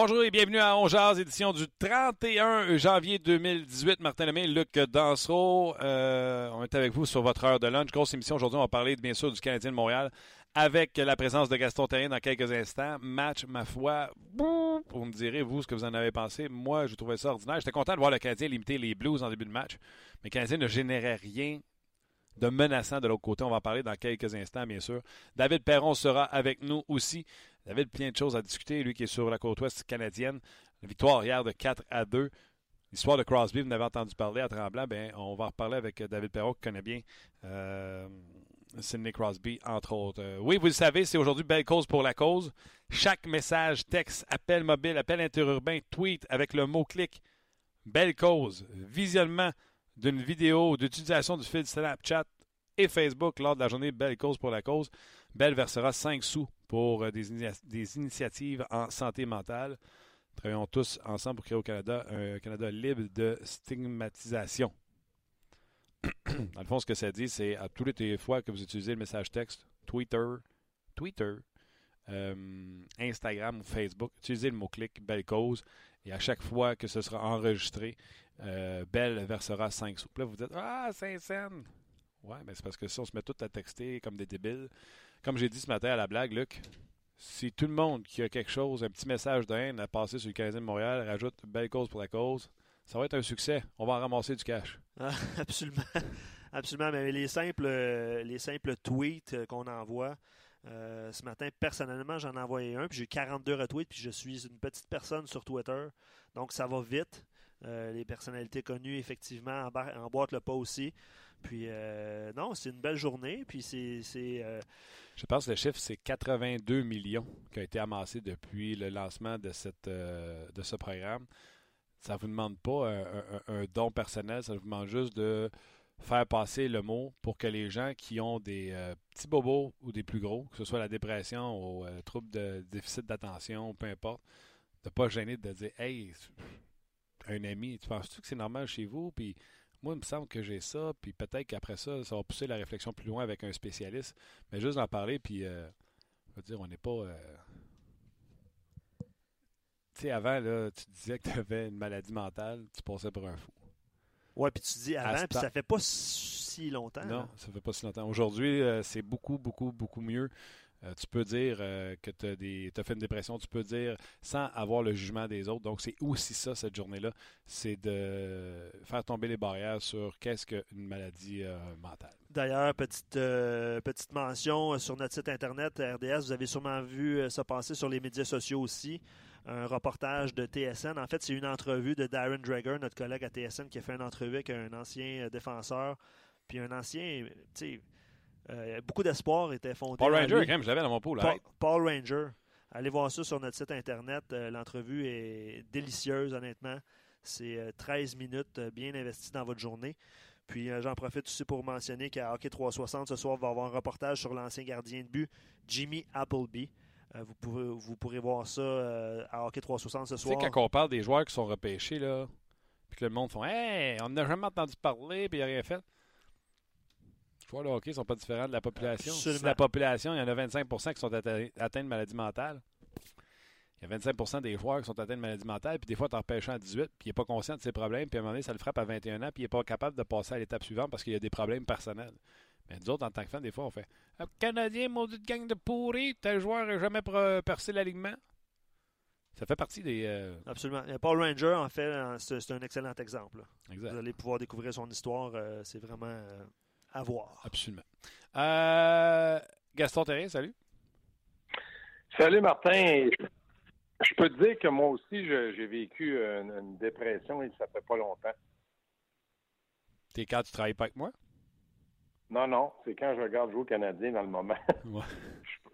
Bonjour et bienvenue à Ongeaz, édition du 31 janvier 2018. Martin Lemay, Luc Dansereau, euh, on est avec vous sur votre heure de lunch. Grosse émission aujourd'hui, on va parler bien sûr du Canadien de Montréal avec la présence de Gaston Terrien dans quelques instants. Match, ma foi, vous me direz, vous, ce que vous en avez pensé. Moi, je trouvais ça ordinaire. J'étais content de voir le Canadien limiter les Blues en début de match, mais le Canadien ne générait rien de menaçant de l'autre côté. On va en parler dans quelques instants, bien sûr. David Perron sera avec nous aussi. David, plein de choses à discuter, lui qui est sur la côte ouest canadienne. La victoire hier de 4 à 2. L'histoire de Crosby, vous n'avez entendu parler à Tremblant, bien, on va en reparler avec David Perron qui connaît bien euh, Sidney Crosby, entre autres. Euh, oui, vous le savez, c'est aujourd'hui Belle Cause pour la cause. Chaque message, texte, appel mobile, appel interurbain, tweet avec le mot-clic Belle Cause, visionnement d'une vidéo d'utilisation du fil Snapchat et Facebook lors de la journée Belle Cause pour la cause. Belle versera 5 sous pour euh, des, des, initiatives en santé mentale. Travaillons tous ensemble pour créer au Canada un Canada libre de stigmatisation. Dans le fond, ce que ça dit, c'est à toutes les fois que vous utilisez le message texte, Twitter, Twitter, euh, Instagram ou Facebook, utilisez le mot-clic Belle Cause et à chaque fois que ce sera enregistré, euh, Belle versera 5 sous. Là, vous dites Ah, 5 cents Ouais, mais c'est parce que si on se met tout à texter comme des débiles, comme j'ai dit ce matin à la blague, Luc, si tout le monde qui a quelque chose, un petit message de haine à passer sur le Canadien de Montréal, rajoute belle cause pour la cause, ça va être un succès. On va en ramasser du cash. Ah, absolument. Absolument. Mais les simples, les simples tweets qu'on envoie, euh, ce matin, personnellement, j'en ai envoyé un, puis j'ai 42 retweets, puis je suis une petite personne sur Twitter. Donc, ça va vite. Euh, les personnalités connues, effectivement, emboîtent le pas aussi. Puis, euh, non, c'est une belle journée. Puis, c'est. Euh, Je pense que le chiffre, c'est 82 millions qui ont été amassés depuis le lancement de, cette, euh, de ce programme. Ça ne vous demande pas un, don personnel, ça vous demande juste de faire passer le mot pour que les gens qui ont des petits bobos ou des plus gros, que ce soit la dépression ou le trouble de déficit d'attention, peu importe, de ne pas gêner de dire Hey, un ami, tu penses-tu que c'est normal chez vous? Puis moi, il me semble que j'ai ça, puis peut-être qu'après ça, ça va pousser la réflexion plus loin avec un spécialiste. Mais juste d'en parler, puis, euh, je veux dire, on n'est pas. Euh, tu sais, avant, là, tu disais que tu avais une maladie mentale, tu passais pour un fou. Ouais, puis tu dis avant, puis ça fait pas si longtemps. Non, ça fait pas si longtemps. Aujourd'hui, euh, c'est beaucoup, beaucoup, beaucoup mieux. Euh, tu peux dire euh, que tu as, fait une dépression, tu peux dire sans avoir le jugement des autres. Donc, c'est aussi ça, cette journée-là, c'est de faire tomber les barrières sur qu'est-ce qu'une maladie euh, mentale. D'ailleurs, petite, petite mention sur notre site internet RDS, vous avez sûrement vu ça passer sur les médias sociaux aussi. Un reportage de TSN. En fait, c'est une entrevue de Darren Drager, notre collègue à TSN, qui a fait une entrevue avec un ancien défenseur, puis un ancien, euh, beaucoup d'espoir était fondé. Paul Ranger, quand même, je l'avais dans mon pool. Paul, Ranger. Allez voir ça sur notre site internet. Euh, l'entrevue est délicieuse, honnêtement. C'est 13 euh, minutes bien investies dans votre journée. Puis j'en profite aussi pour mentionner qu'à Hockey 360 ce soir, on va avoir un reportage sur l'ancien gardien de but, Jimmy Appleby. vous, pouvez, vous pourrez voir ça à Hockey 360 ce soir. Tu sais, quand on parle des joueurs qui sont repêchés, là, puis que le monde font Hey, on n'a jamais entendu parler, puis il n'a rien fait joueurs de hockey ne sont pas différents de la population. Si la population, il y en a 25% qui sont atteints de maladie mentale. Il y a 25% des joueurs qui sont atteints de maladie mentale, puis des fois, tu en repêches à 18, puis il n'est pas conscient de ses problèmes, puis à un moment donné, ça le frappe à 21 ans, puis il n'est pas capable de passer à l'étape suivante parce qu'il y a des problèmes personnels. Mais nous autres, en tant que fans, des fois, on fait ah, Canadien, maudite gang de pourris, tel joueur n'a jamais percé l'alignement. Ça fait partie des. Euh, Absolument. Paul Ranger, en fait, c'est un excellent exemple. Vous allez pouvoir découvrir son histoire. Euh, c'est vraiment euh, à voir. Absolument. Euh, Gaston Terrien, salut. Salut Martin. Je peux te dire que moi aussi, j'ai vécu une, dépression et ça fait pas longtemps. C'est quand tu travailles pas avec moi? Non, non, c'est quand je regarde jouer au Canadien dans le moment.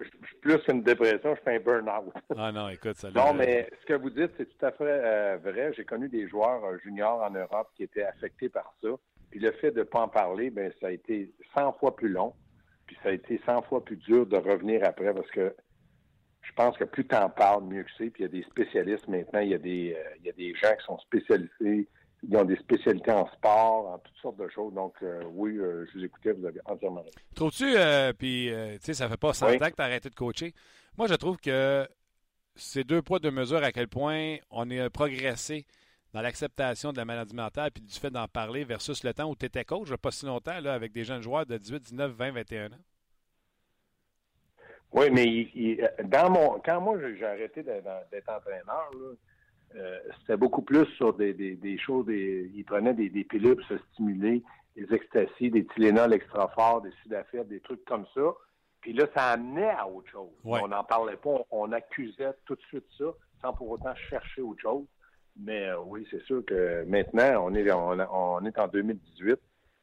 je, suis plus une dépression, je fais un burn-out. ah non, écoute, ça Non, mais ce que vous dites, c'est tout à fait euh, vrai. J'ai connu des joueurs euh, juniors en Europe qui étaient affectés par ça. Puis le fait de ne pas en parler, ben ça a été 100 fois plus long. Puis ça a été 100 fois plus dur de revenir après parce que je pense que plus tu en parles, mieux que c'est. Puis il y a des spécialistes maintenant, il y a des, euh, il y a des gens qui sont spécialisés ils ont des spécialités en sport, en toutes sortes de choses. Donc, euh, oui, euh, je vous écoutais, vous avez entièrement raison. Trouves-tu, puis, tu sais, ça fait pas 100 ans que tu as arrêté de coacher. Moi, je trouve que c'est deux poids, deux mesures à quel point on est progressé dans l'acceptation de la maladie mentale puis du fait d'en parler versus le temps où tu étais coach, pas si longtemps, là, avec des jeunes joueurs de 18, 19, 20, 21 ans. Oui, mais dans mon, quand moi j'ai arrêté d'être entraîneur, euh, c'était beaucoup plus sur des, des, choses, des, ils prenaient des, des, pilules pour se stimuler, des extasies, des Tylenol extra forts, des sudafed, des trucs comme ça. Puis là, ça amenait à autre chose. On n'en parlait pas, on, accusait tout de suite ça, sans pour autant chercher autre chose. Mais euh, oui, c'est sûr que maintenant, on est, on est en 2018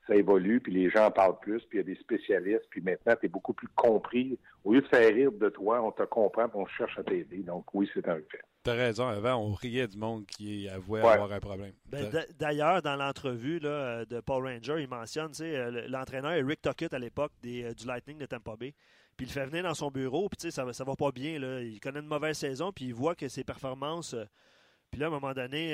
ça évolue, puis les gens en parlent plus, puis il y a des spécialistes, puis maintenant, tu es beaucoup plus compris. Au lieu de faire rire de toi, on te comprend, puis on cherche à t'aider. Donc oui, c'est un fait. Tu as raison. Avant, on riait du monde qui avouait avoir un problème. Ben, d'ailleurs, dans l'entrevue de Paul Ranger, il mentionne euh, l'entraîneur Rick Tuckett à l'époque euh, du Lightning de Tampa Bay. Puis il le fait venir dans son bureau, puis ça, ça va pas bien. Là. Il connaît une mauvaise saison, puis il voit que ses performances... Euh, puis là, à un moment donné,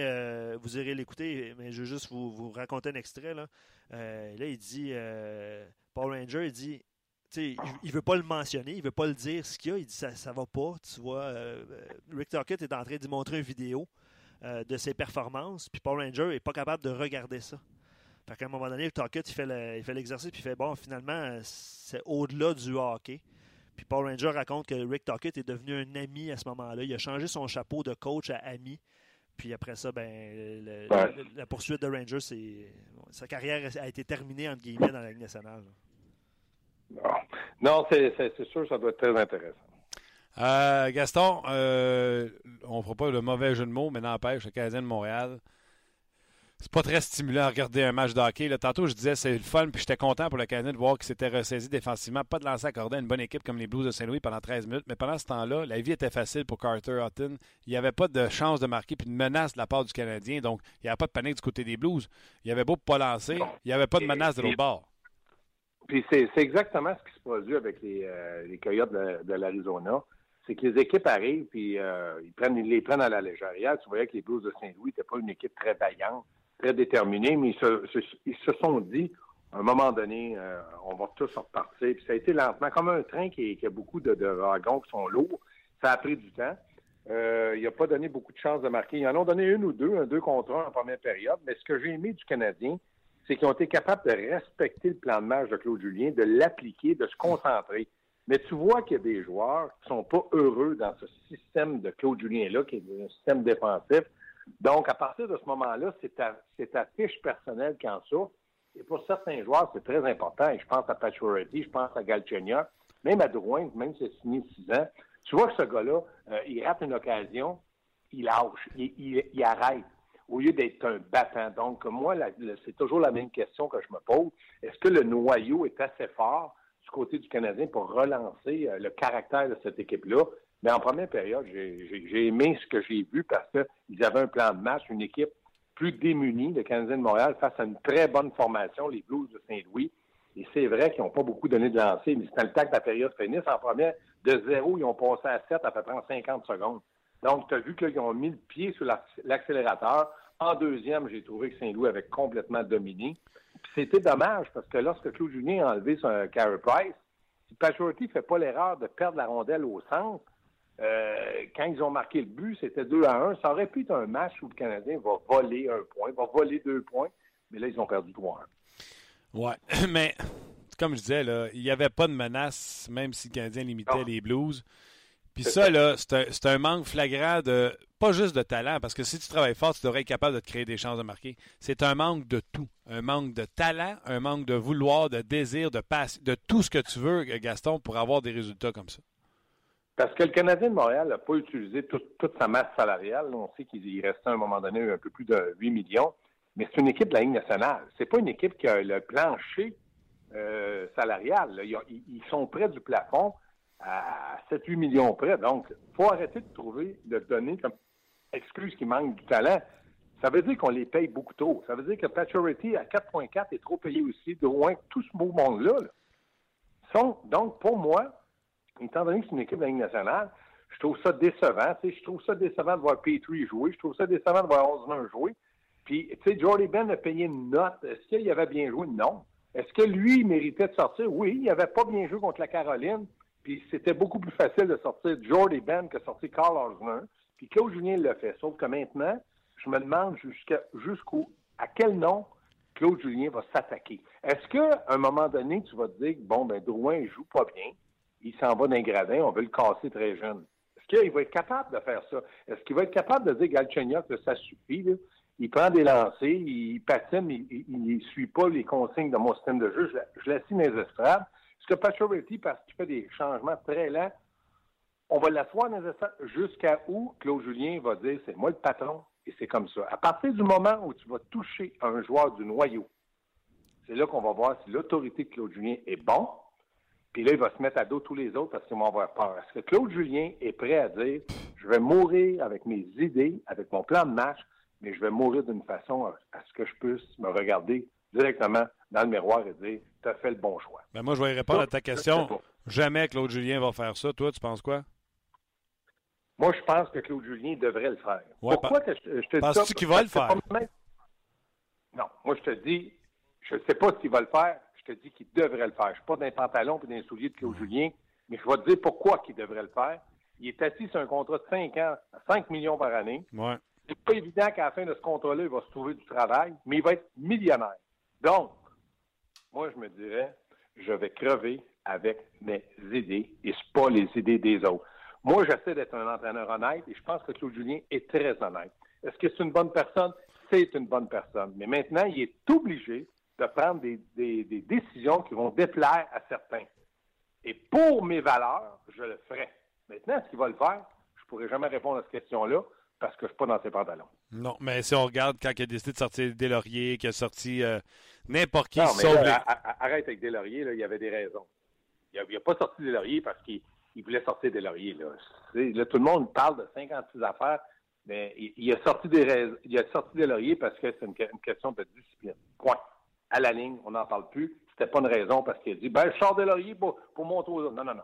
vous irez l'écouter, mais je veux juste vous, vous raconter un extrait. Là. Euh, là, il dit, euh, Paul Ranger, il dit, il, il veut pas le mentionner, il veut pas le dire ce qu'il y a. Il dit ça, ça va pas. Tu vois, euh, Rick Tockett est en train de montrer une vidéo de ses performances, puis Paul Ranger est pas capable de regarder ça. Fait qu'à un moment donné, Tockett, il fait l'exercice, puis il fait bon, finalement, c'est au-delà du hockey. Puis Paul Ranger raconte que Rick Tockett est devenu un ami à ce moment-là. Il a changé son chapeau de coach à ami. Puis après ça, ben, la poursuite de Rangers, c'est sa carrière a été terminée entre guillemets dans la Ligue nationale. Non, c'est sûr, ça doit être très intéressant. Euh, Gaston, euh, on ne fera pas le mauvais jeu de mots, mais n'empêche, le Canadien de Montréal, c'est pas très stimulant à regarder un match de hockey. tantôt, je disais c'est le fun, puis j'étais content pour le Canadien de voir qu'il s'était ressaisi défensivement, pas de lancer accordé à une bonne équipe comme les Blues de Saint-Louis pendant 13 minutes. Mais pendant ce temps-là, la vie était facile pour Carter Hutton. Il n'y avait pas de chance de marquer puis de menace de la part du Canadien. Donc, il n'y avait pas de panique du côté des Blues. Il y avait beau pas lancer, il n'y avait pas de menace de l'autre bord. Puis c'est exactement ce qui se produit avec les, euh, les Coyotes de, l'Arizona. C'est que les équipes arrivent puis euh, ils, prennent, ils les prennent à la légère. Hier, tu voyais que les Blues de Saint-Louis n'étaient pas une équipe très vaillante très déterminés, mais ils se, sont dit, à un moment donné, euh, on va tous repartir. Puis ça a été lentement, comme un train qui, a beaucoup de, wagons qui sont lourds. Ça a pris du temps. Euh, il n'a pas donné beaucoup de chances de marquer. Ils en ont donné une ou deux, un deux contre un en première période. Mais ce que j'ai aimé du Canadien, c'est qu'ils ont été capables de respecter le plan de match de Claude Julien, de l'appliquer, de se concentrer. Mais tu vois qu'il y a des joueurs qui sont pas heureux dans ce système de Claude Julien-là, qui est un système défensif. Donc, à partir de ce moment-là, c'est ta, fiche personnelle qui en souffre. Et pour certains joueurs, c'est très important. Et je pense à Pacioretty, je pense à Galchenyuk, même à Drouin, même si c'est signé six ans. Tu vois que ce gars-là, euh, il rate une occasion, il lâche, il, arrête, au lieu d'être un battant. Donc, moi, c'est toujours la même question que je me pose. Est-ce que le noyau est assez fort du côté du Canadien pour relancer euh, le caractère de cette équipe-là? Mais en première période, j'ai aimé ce que j'ai vu parce qu'ils avaient un plan de match, une équipe plus démunie, le Canadien de Montréal, face à une très bonne formation, les Blues de Saint-Louis. Et c'est vrai qu'ils n'ont pas beaucoup donné de lancer, mais c'était le temps que la période finisse. En première, de zéro, ils ont passé à 7 à peu près en 50 secondes. Donc, tu as vu qu'ils ont mis le pied sur l'accélérateur. En deuxième, j'ai trouvé que Saint-Louis avait complètement dominé. C'était dommage parce que lorsque Claude Julien a enlevé son Carey Price, si Pachorty ne fait pas l'erreur de perdre la rondelle au centre, euh, quand ils ont marqué le but, c'était 2 à 1. Ça aurait pu être un match où le Canadien va voler un point, va voler deux points, mais là, ils ont perdu 3 1. Ouais, mais comme je disais, là, il n'y avait pas de menace, même si le Canadien limitait les Blues. Puis ça, là, c'est un, manque flagrant de, pas juste de talent, parce que si tu travailles fort, tu devrais être capable de te créer des chances de marquer. C'est un manque de tout. Un manque de talent, un manque de vouloir, de désir, de passion, de tout ce que tu veux, Gaston, pour avoir des résultats comme ça. Parce que le Canadien de Montréal n'a pas utilisé toute sa masse salariale. On sait qu'il restait à un moment donné un peu plus de 8 millions. mais c'est une équipe de la Ligue nationale. C'est pas une équipe qui a le plancher euh, salarial. Ils, sont près du plafond à 7-8 millions près. Donc, il faut arrêter de trouver, de donner comme excuse qu'il manque du talent. Ça veut dire qu'on les paye beaucoup trop. Ça veut dire que Paturity à 4.4 est trop payé aussi, de loin tout ce beau monde-là. Donc, pour moi, étant donné que c'est une équipe de la Ligue nationale, je trouve ça décevant. je trouve ça décevant de voir Petrie jouer. Je trouve ça décevant de voir Osman jouer. Puis, tu sais, Jordy Ben a payé une note. Est-ce qu'il avait bien joué? Non. Est-ce que lui, méritait de sortir? Oui, il n'avait pas bien joué contre la Caroline. Puis, c'était beaucoup plus facile de sortir Jordy Ben que sortir Carl Osman. Puis, Claude Julien l'a fait. Sauf que maintenant, je me demande jusqu'à à quel nom Claude Julien va s'attaquer. Est-ce qu'à un moment donné, tu vas te dire, bon, ben, Drouin, il joue pas bien. Il s'en va d'un gradin, on veut le casser très jeune. Est-ce qu'il va être capable de faire ça? Est-ce qu'il va être capable de dire Galchenyuk ça suffit? Il prend des lancers, il patine, il ne suit pas les consignes de mon système de jeu. Je, je l'assigne dans les estrades. Est-ce que parce qu'il fait des changements très lents, on va l'asseoir dans les jusqu'à où Claude Julien va dire c'est moi le patron et c'est comme ça. À partir du moment où tu vas toucher un joueur du noyau, c'est là qu'on va voir si l'autorité de Claude Julien est bon puis là, il va se mettre à dos tous les autres parce qu'ils vont avoir peur. Est-ce que Claude Julien est prêt à dire je vais mourir avec mes idées, avec mon plan de match, mais je vais mourir d'une façon à, ce que je puisse me regarder directement dans le miroir et dire tu as fait le bon choix. Ben moi, je vais répondre à ta question. Jamais Claude Julien va faire ça. Toi, tu penses quoi? Moi, je pense que Claude Julien devrait le faire. Pourquoi que je, te dis ça? Penses-tu qu'il va le faire? Non. Moi, je te dis, je ne sais pas s'il va le faire te dis qu'il devrait le faire. Je ne suis pas d'un pantalon et d'un soulier de Claude Julien, mais je vais te dire pourquoi il devrait le faire. Il est assis sur un contrat de 5 ans à 5 millions par année. Ouais. C'est pas évident qu'à la fin de ce contrat-là, il va se trouver du travail, mais il va être millionnaire. Donc, moi, je me dirais, je vais crever avec mes idées et ce pas les idées des autres. Moi, j'essaie d'être un entraîneur honnête et je pense que Claude Julien est très honnête. Est-ce que c'est une bonne personne? C'est une bonne personne. Mais maintenant, il est obligé de prendre des, décisions qui vont déplaire à certains. Et pour mes valeurs, je le ferai. Maintenant, est-ce qu'il va le faire? Je ne pourrai jamais répondre à cette question-là parce que je ne suis pas dans ses pantalons. Non, mais si on regarde quand il a décidé de sortir Lauriers, qu'il a sorti euh, n'importe qui, non, mais Arrête avec Deslauriers, là, il y avait des raisons. Il n'a pas sorti Lauriers parce qu'il voulait sortir Deslauriers. Là. là, tout le monde parle de 56 affaires, mais il, a sorti des il a sorti Lauriers parce que c'est une, question de discipline. Point à la ligne, on n'en parle plus. C'était pas une raison parce qu'il a dit ben je sors Delaurier pour, pour monter aux autres. Non, non, non.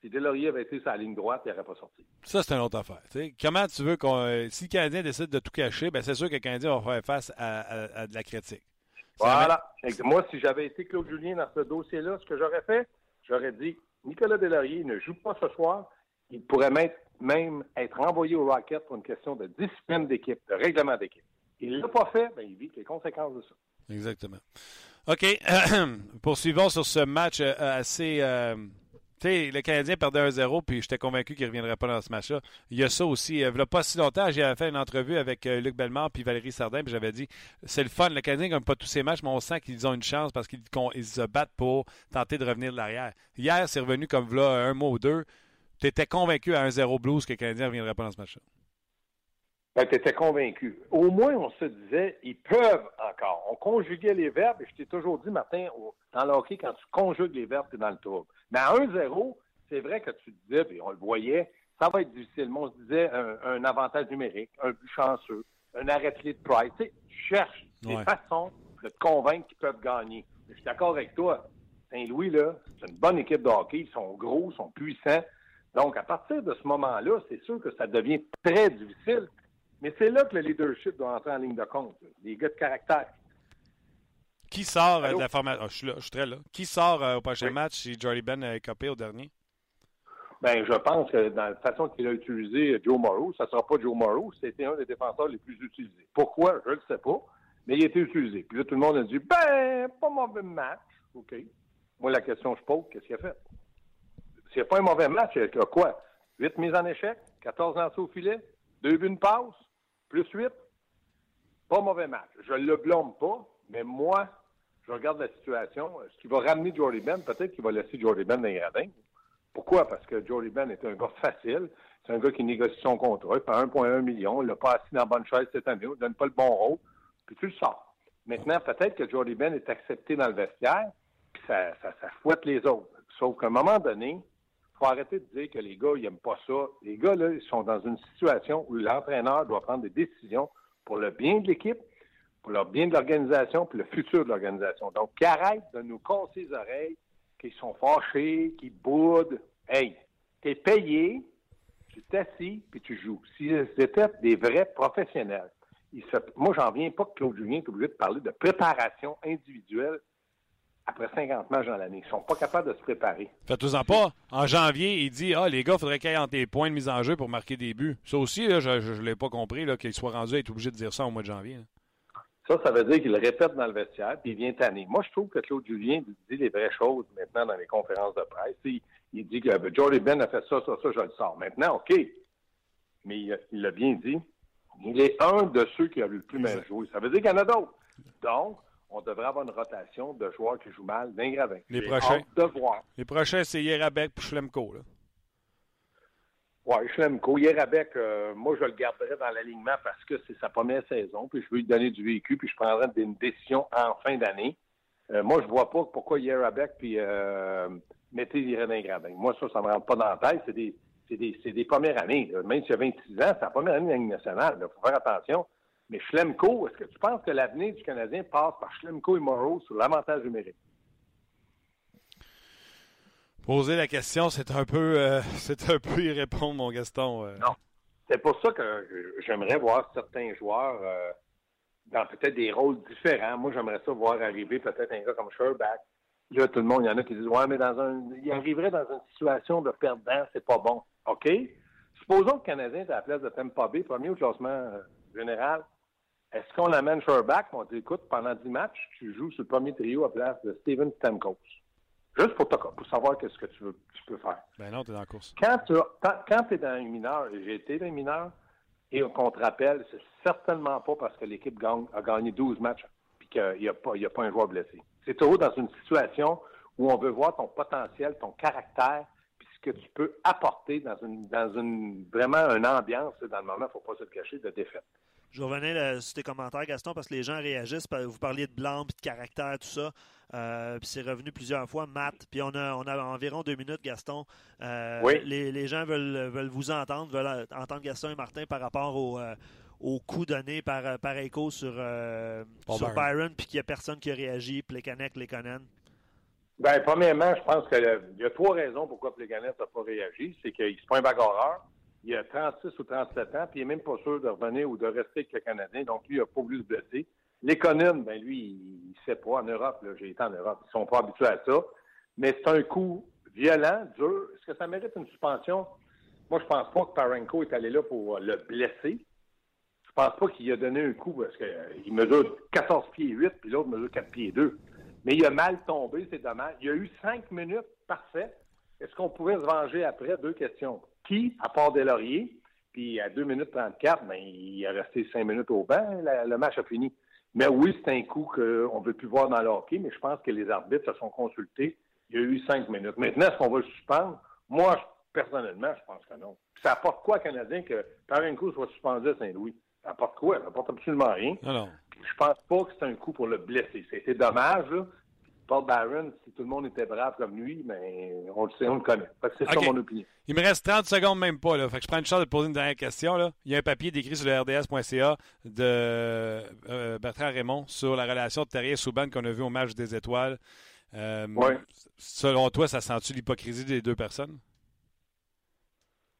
Si Delaurier avait été sur la ligne droite, il n'aurait pas sorti. Ça, c'est une autre affaire. comment tu veux qu'on. Si le Canadien décide de tout cacher, ben c'est sûr que le Canadien va faire face à, de la critique. Voilà. Moi, si j'avais été Claude Julien dans ce dossier-là, ce que j'aurais fait, j'aurais dit Nicolas Delaurier ne joue pas ce soir. Il pourrait même, même être envoyé au Rocket pour une question de discipline d'équipe, de règlement d'équipe. Il ne l'a pas fait, ben, il vit les conséquences de ça. Exactement. OK. Poursuivons sur ce match euh, assez. Euh, tu sais, le Canadien perdait 1-0, puis j'étais convaincu qu'il ne reviendrait pas dans ce match-là. Il y a ça aussi. Il n'y a pas si longtemps, j'ai fait une entrevue avec euh, Luc Bellemare puis Valérie Sardin, puis j'avais dit c'est le fun. Le Canadien ne gagne pas tous ses matchs, mais on sent qu'ils ont une chance parce qu'ils se battent pour tenter de revenir de l'arrière. Hier, c'est revenu comme là un mois ou deux. Tu étais convaincu à 1-0 Blues que le Canadien ne reviendrait pas dans ce match-là. Ben, tu étais convaincu. Au moins, on se disait, ils peuvent encore. On conjuguait les verbes, et je t'ai toujours dit, Martin, dans le hockey, quand tu conjugues les verbes, tu es dans le tour. Mais à 1-0, c'est vrai que tu disais, puis on le voyait, ça va être difficile. Mais on se disait un, avantage numérique, un but chanceux, un arrêt de Price. Tu, sais, tu cherches des façons de te convaincre qu'ils peuvent gagner. Je suis d'accord avec toi. Saint-Louis, là, c'est une bonne équipe de hockey. Ils sont gros, ils sont puissants. Donc, à partir de ce moment-là, c'est sûr que ça devient très difficile. Mais c'est là que le leadership doit entrer en ligne de compte. Les gars de caractère. Qui sort euh, de la formation? Ah, je, suis là, je suis très là. Qui sort euh, au prochain match si Jordy Ben a copé au dernier? Ben, je pense que dans la façon qu'il a utilisé Joe Morrow, ça ne sera pas Joe Morrow, c'était un des défenseurs les plus utilisés. Pourquoi? Je ne le sais pas, mais il a été utilisé. Puis là, tout le monde a dit, ben, pas mauvais match. OK. Moi, la question que je pose, qu'est-ce qu'il a fait? A pas un mauvais match, il a quoi? 8 mises en échec, 14 lancers au filet, 2 buts, une passe, plus 8, pas mauvais match. Je ne le blâme pas, mais moi, je regarde la situation. Ce qui va ramener Jordy Ben, peut-être qu'il va laisser Jordy Ben dans les. Pourquoi? Parce que Jordy Ben est un gars facile. C'est un gars qui négocie son contrat. Il fait 1,1 million. Il n'a pas assis dans la bonne chaise cette année. Il ne donne pas le bon rôle. puis tu le sors. Maintenant, peut-être que Jordy Ben est accepté dans le vestiaire, puis ça, ça, fouette les autres. Sauf qu'à un moment donné, faut arrêter de dire que les gars, ils n'aiment pas ça. Les gars, là, ils sont dans une situation où l'entraîneur doit prendre des décisions pour le bien de l'équipe, pour le bien de l'organisation, pour le futur de l'organisation. Donc, qu'ils de nous casser les oreilles, qu'ils sont fâchés, qu'ils boudent. Hey, t'es payé, tu t'assis, puis tu joues. Si c'était des vrais professionnels, il se... moi, j'en viens pas que Claude Julien est obligé de parler de préparation individuelle après 50 matchs dans l'année. Ils sont pas capables de se préparer. Faites-en pas. En janvier, il dit Ah, les gars, il faudrait qu'ils aient des points de mise en jeu pour marquer des buts. Ça aussi, là, je ne l'ai pas compris qu'il soit rendu à être obligé de dire ça au mois de janvier. Là. Ça, ça veut dire qu'il le répète dans le vestiaire, puis il vient tanner. Moi, je trouve que Claude Julien dit les vraies choses maintenant dans les conférences de presse. Il, il dit que ben, Jordy Ben a fait ça, ça, ça, je le sors. Maintenant, OK. Mais il l'a bien dit. Il est un de ceux qui a le plus mal joué. Ça veut dire qu'il y en a d'autres. Donc, on devrait avoir une rotation de joueurs qui jouent mal d'un gravin. Les prochains. De voir. Les prochains, c'est Yerabek et Schlemko. Là. Oui, Schlemko. Yerabek, euh, moi, je le garderais dans l'alignement parce que c'est sa première saison, puis je veux lui donner du véhicule, puis je prendrai une décision en fin d'année. Euh, moi, je vois pas pourquoi Yerabek puis euh, irait d'un gravin. Moi, ça, ça me rentre pas dans la tête. C'est des, c'est des, des, premières années. Là. Même s'il y a 26 ans, c'est la première année de la Ligue nationale. Il faut faire attention. Mais Schlemko, est-ce que tu penses que l'avenir du Canadien passe par Schlemko et Morrow sur l'avantage numérique? Poser la question, c'est un peu euh, c'est un peu y répondre, mon Gaston. Euh. Non. C'est pour ça que j'aimerais voir certains joueurs euh, dans peut-être des rôles différents. Moi, j'aimerais ça voir arriver peut-être un gars comme Sherback. Là, tout le monde, il y en a qui disent Ouais, mais dans un. Il arriverait dans une situation de perdant, c'est pas bon. OK? Supposons que le Canadien est à la place de Tampa Bay, premier au classement général. Est-ce qu'on amène Sherback? On dit, écoute, pendant 10 matchs, tu joues sur le premier trio à place de Steven Stamkos. Juste pour, pour savoir qu'est-ce que tu, veux, tu peux faire. Ben non, tu es dans la course. Quand tu quand es dans un mineur, j'ai été dans un mineur, et qu'on te rappelle, c'est certainement pas parce que l'équipe a gagné 12 matchs et qu'il n'y a, pas, a pas un joueur blessé. C'est toujours dans une situation où on veut voir ton potentiel, ton caractère, puis ce que tu peux apporter dans une, dans une vraiment une ambiance, dans le moment, il ne faut pas se cacher, de défaite. Je revenais là, sur tes commentaires, Gaston, parce que les gens réagissent. Vous parliez de blanc, puis de caractère, tout ça. Euh, puis c'est revenu plusieurs fois, Matt. Puis on a, on a environ deux minutes, Gaston. Euh, oui. les, les, gens veulent, veulent vous entendre, veulent entendre Gaston et Martin par rapport au, euh, au coup donné par, par Echo sur, euh, sur Byron, puis qu'il n'y a personne qui a réagi, Plekanec, Lekonen. Bien, premièrement, je pense qu'il y a trois raisons pourquoi Plekanec n'a pas réagi. C'est qu'il se pas un bagarreur il a 36 ou 37 ans, puis il n'est même pas sûr de revenir ou de rester avec le Canadien, donc lui, il n'a pas voulu se blesser. L'économe, ben lui, il ne sait pas en Europe, j'ai été en Europe, ils ne sont pas habitués à ça, mais c'est un coup violent, dur. Est-ce que ça mérite une suspension? Moi, je pense pas que Parenko est allé là pour le blesser. Je pense pas qu'il a donné un coup parce qu'il euh, mesure 14 pieds 8, puis l'autre mesure 4 pieds 2. Mais il a mal tombé, c'est dommage. Il y a eu 5 minutes, parfait. Est-ce qu'on pouvait se venger après? Deux questions qui, à part des lauriers, puis à 2 minutes 34, ben, il est resté 5 minutes au banc, le match a fini. Mais oui, c'est un coup qu'on ne veut plus voir dans le hockey, mais je pense que les arbitres se sont consultés. Il y a eu 5 minutes. Maintenant, est-ce qu'on va le suspendre? Moi, personnellement, je pense que non. ça apporte quoi, Canadien, que par un coup soit suspendu à Saint-Louis? Ça apporte quoi? Ça apporte absolument rien. Non. Je pense pas que c'est un coup pour le blesser. C'était dommage, là. Paul Barron, si tout le monde était brave comme lui, mais on le sait, on le connaît. C'est ça mon opinion. Il me reste 30 secondes même pas. Là. Fait que je prends une chance de poser une dernière question. Là. Il y a un papier décrit sur le RDS.ca de euh, Bertrand Raymond sur la relation de Terrier Souban qu'on a vu au match des étoiles. Euh, selon toi, ça sent-tu l'hypocrisie des deux personnes?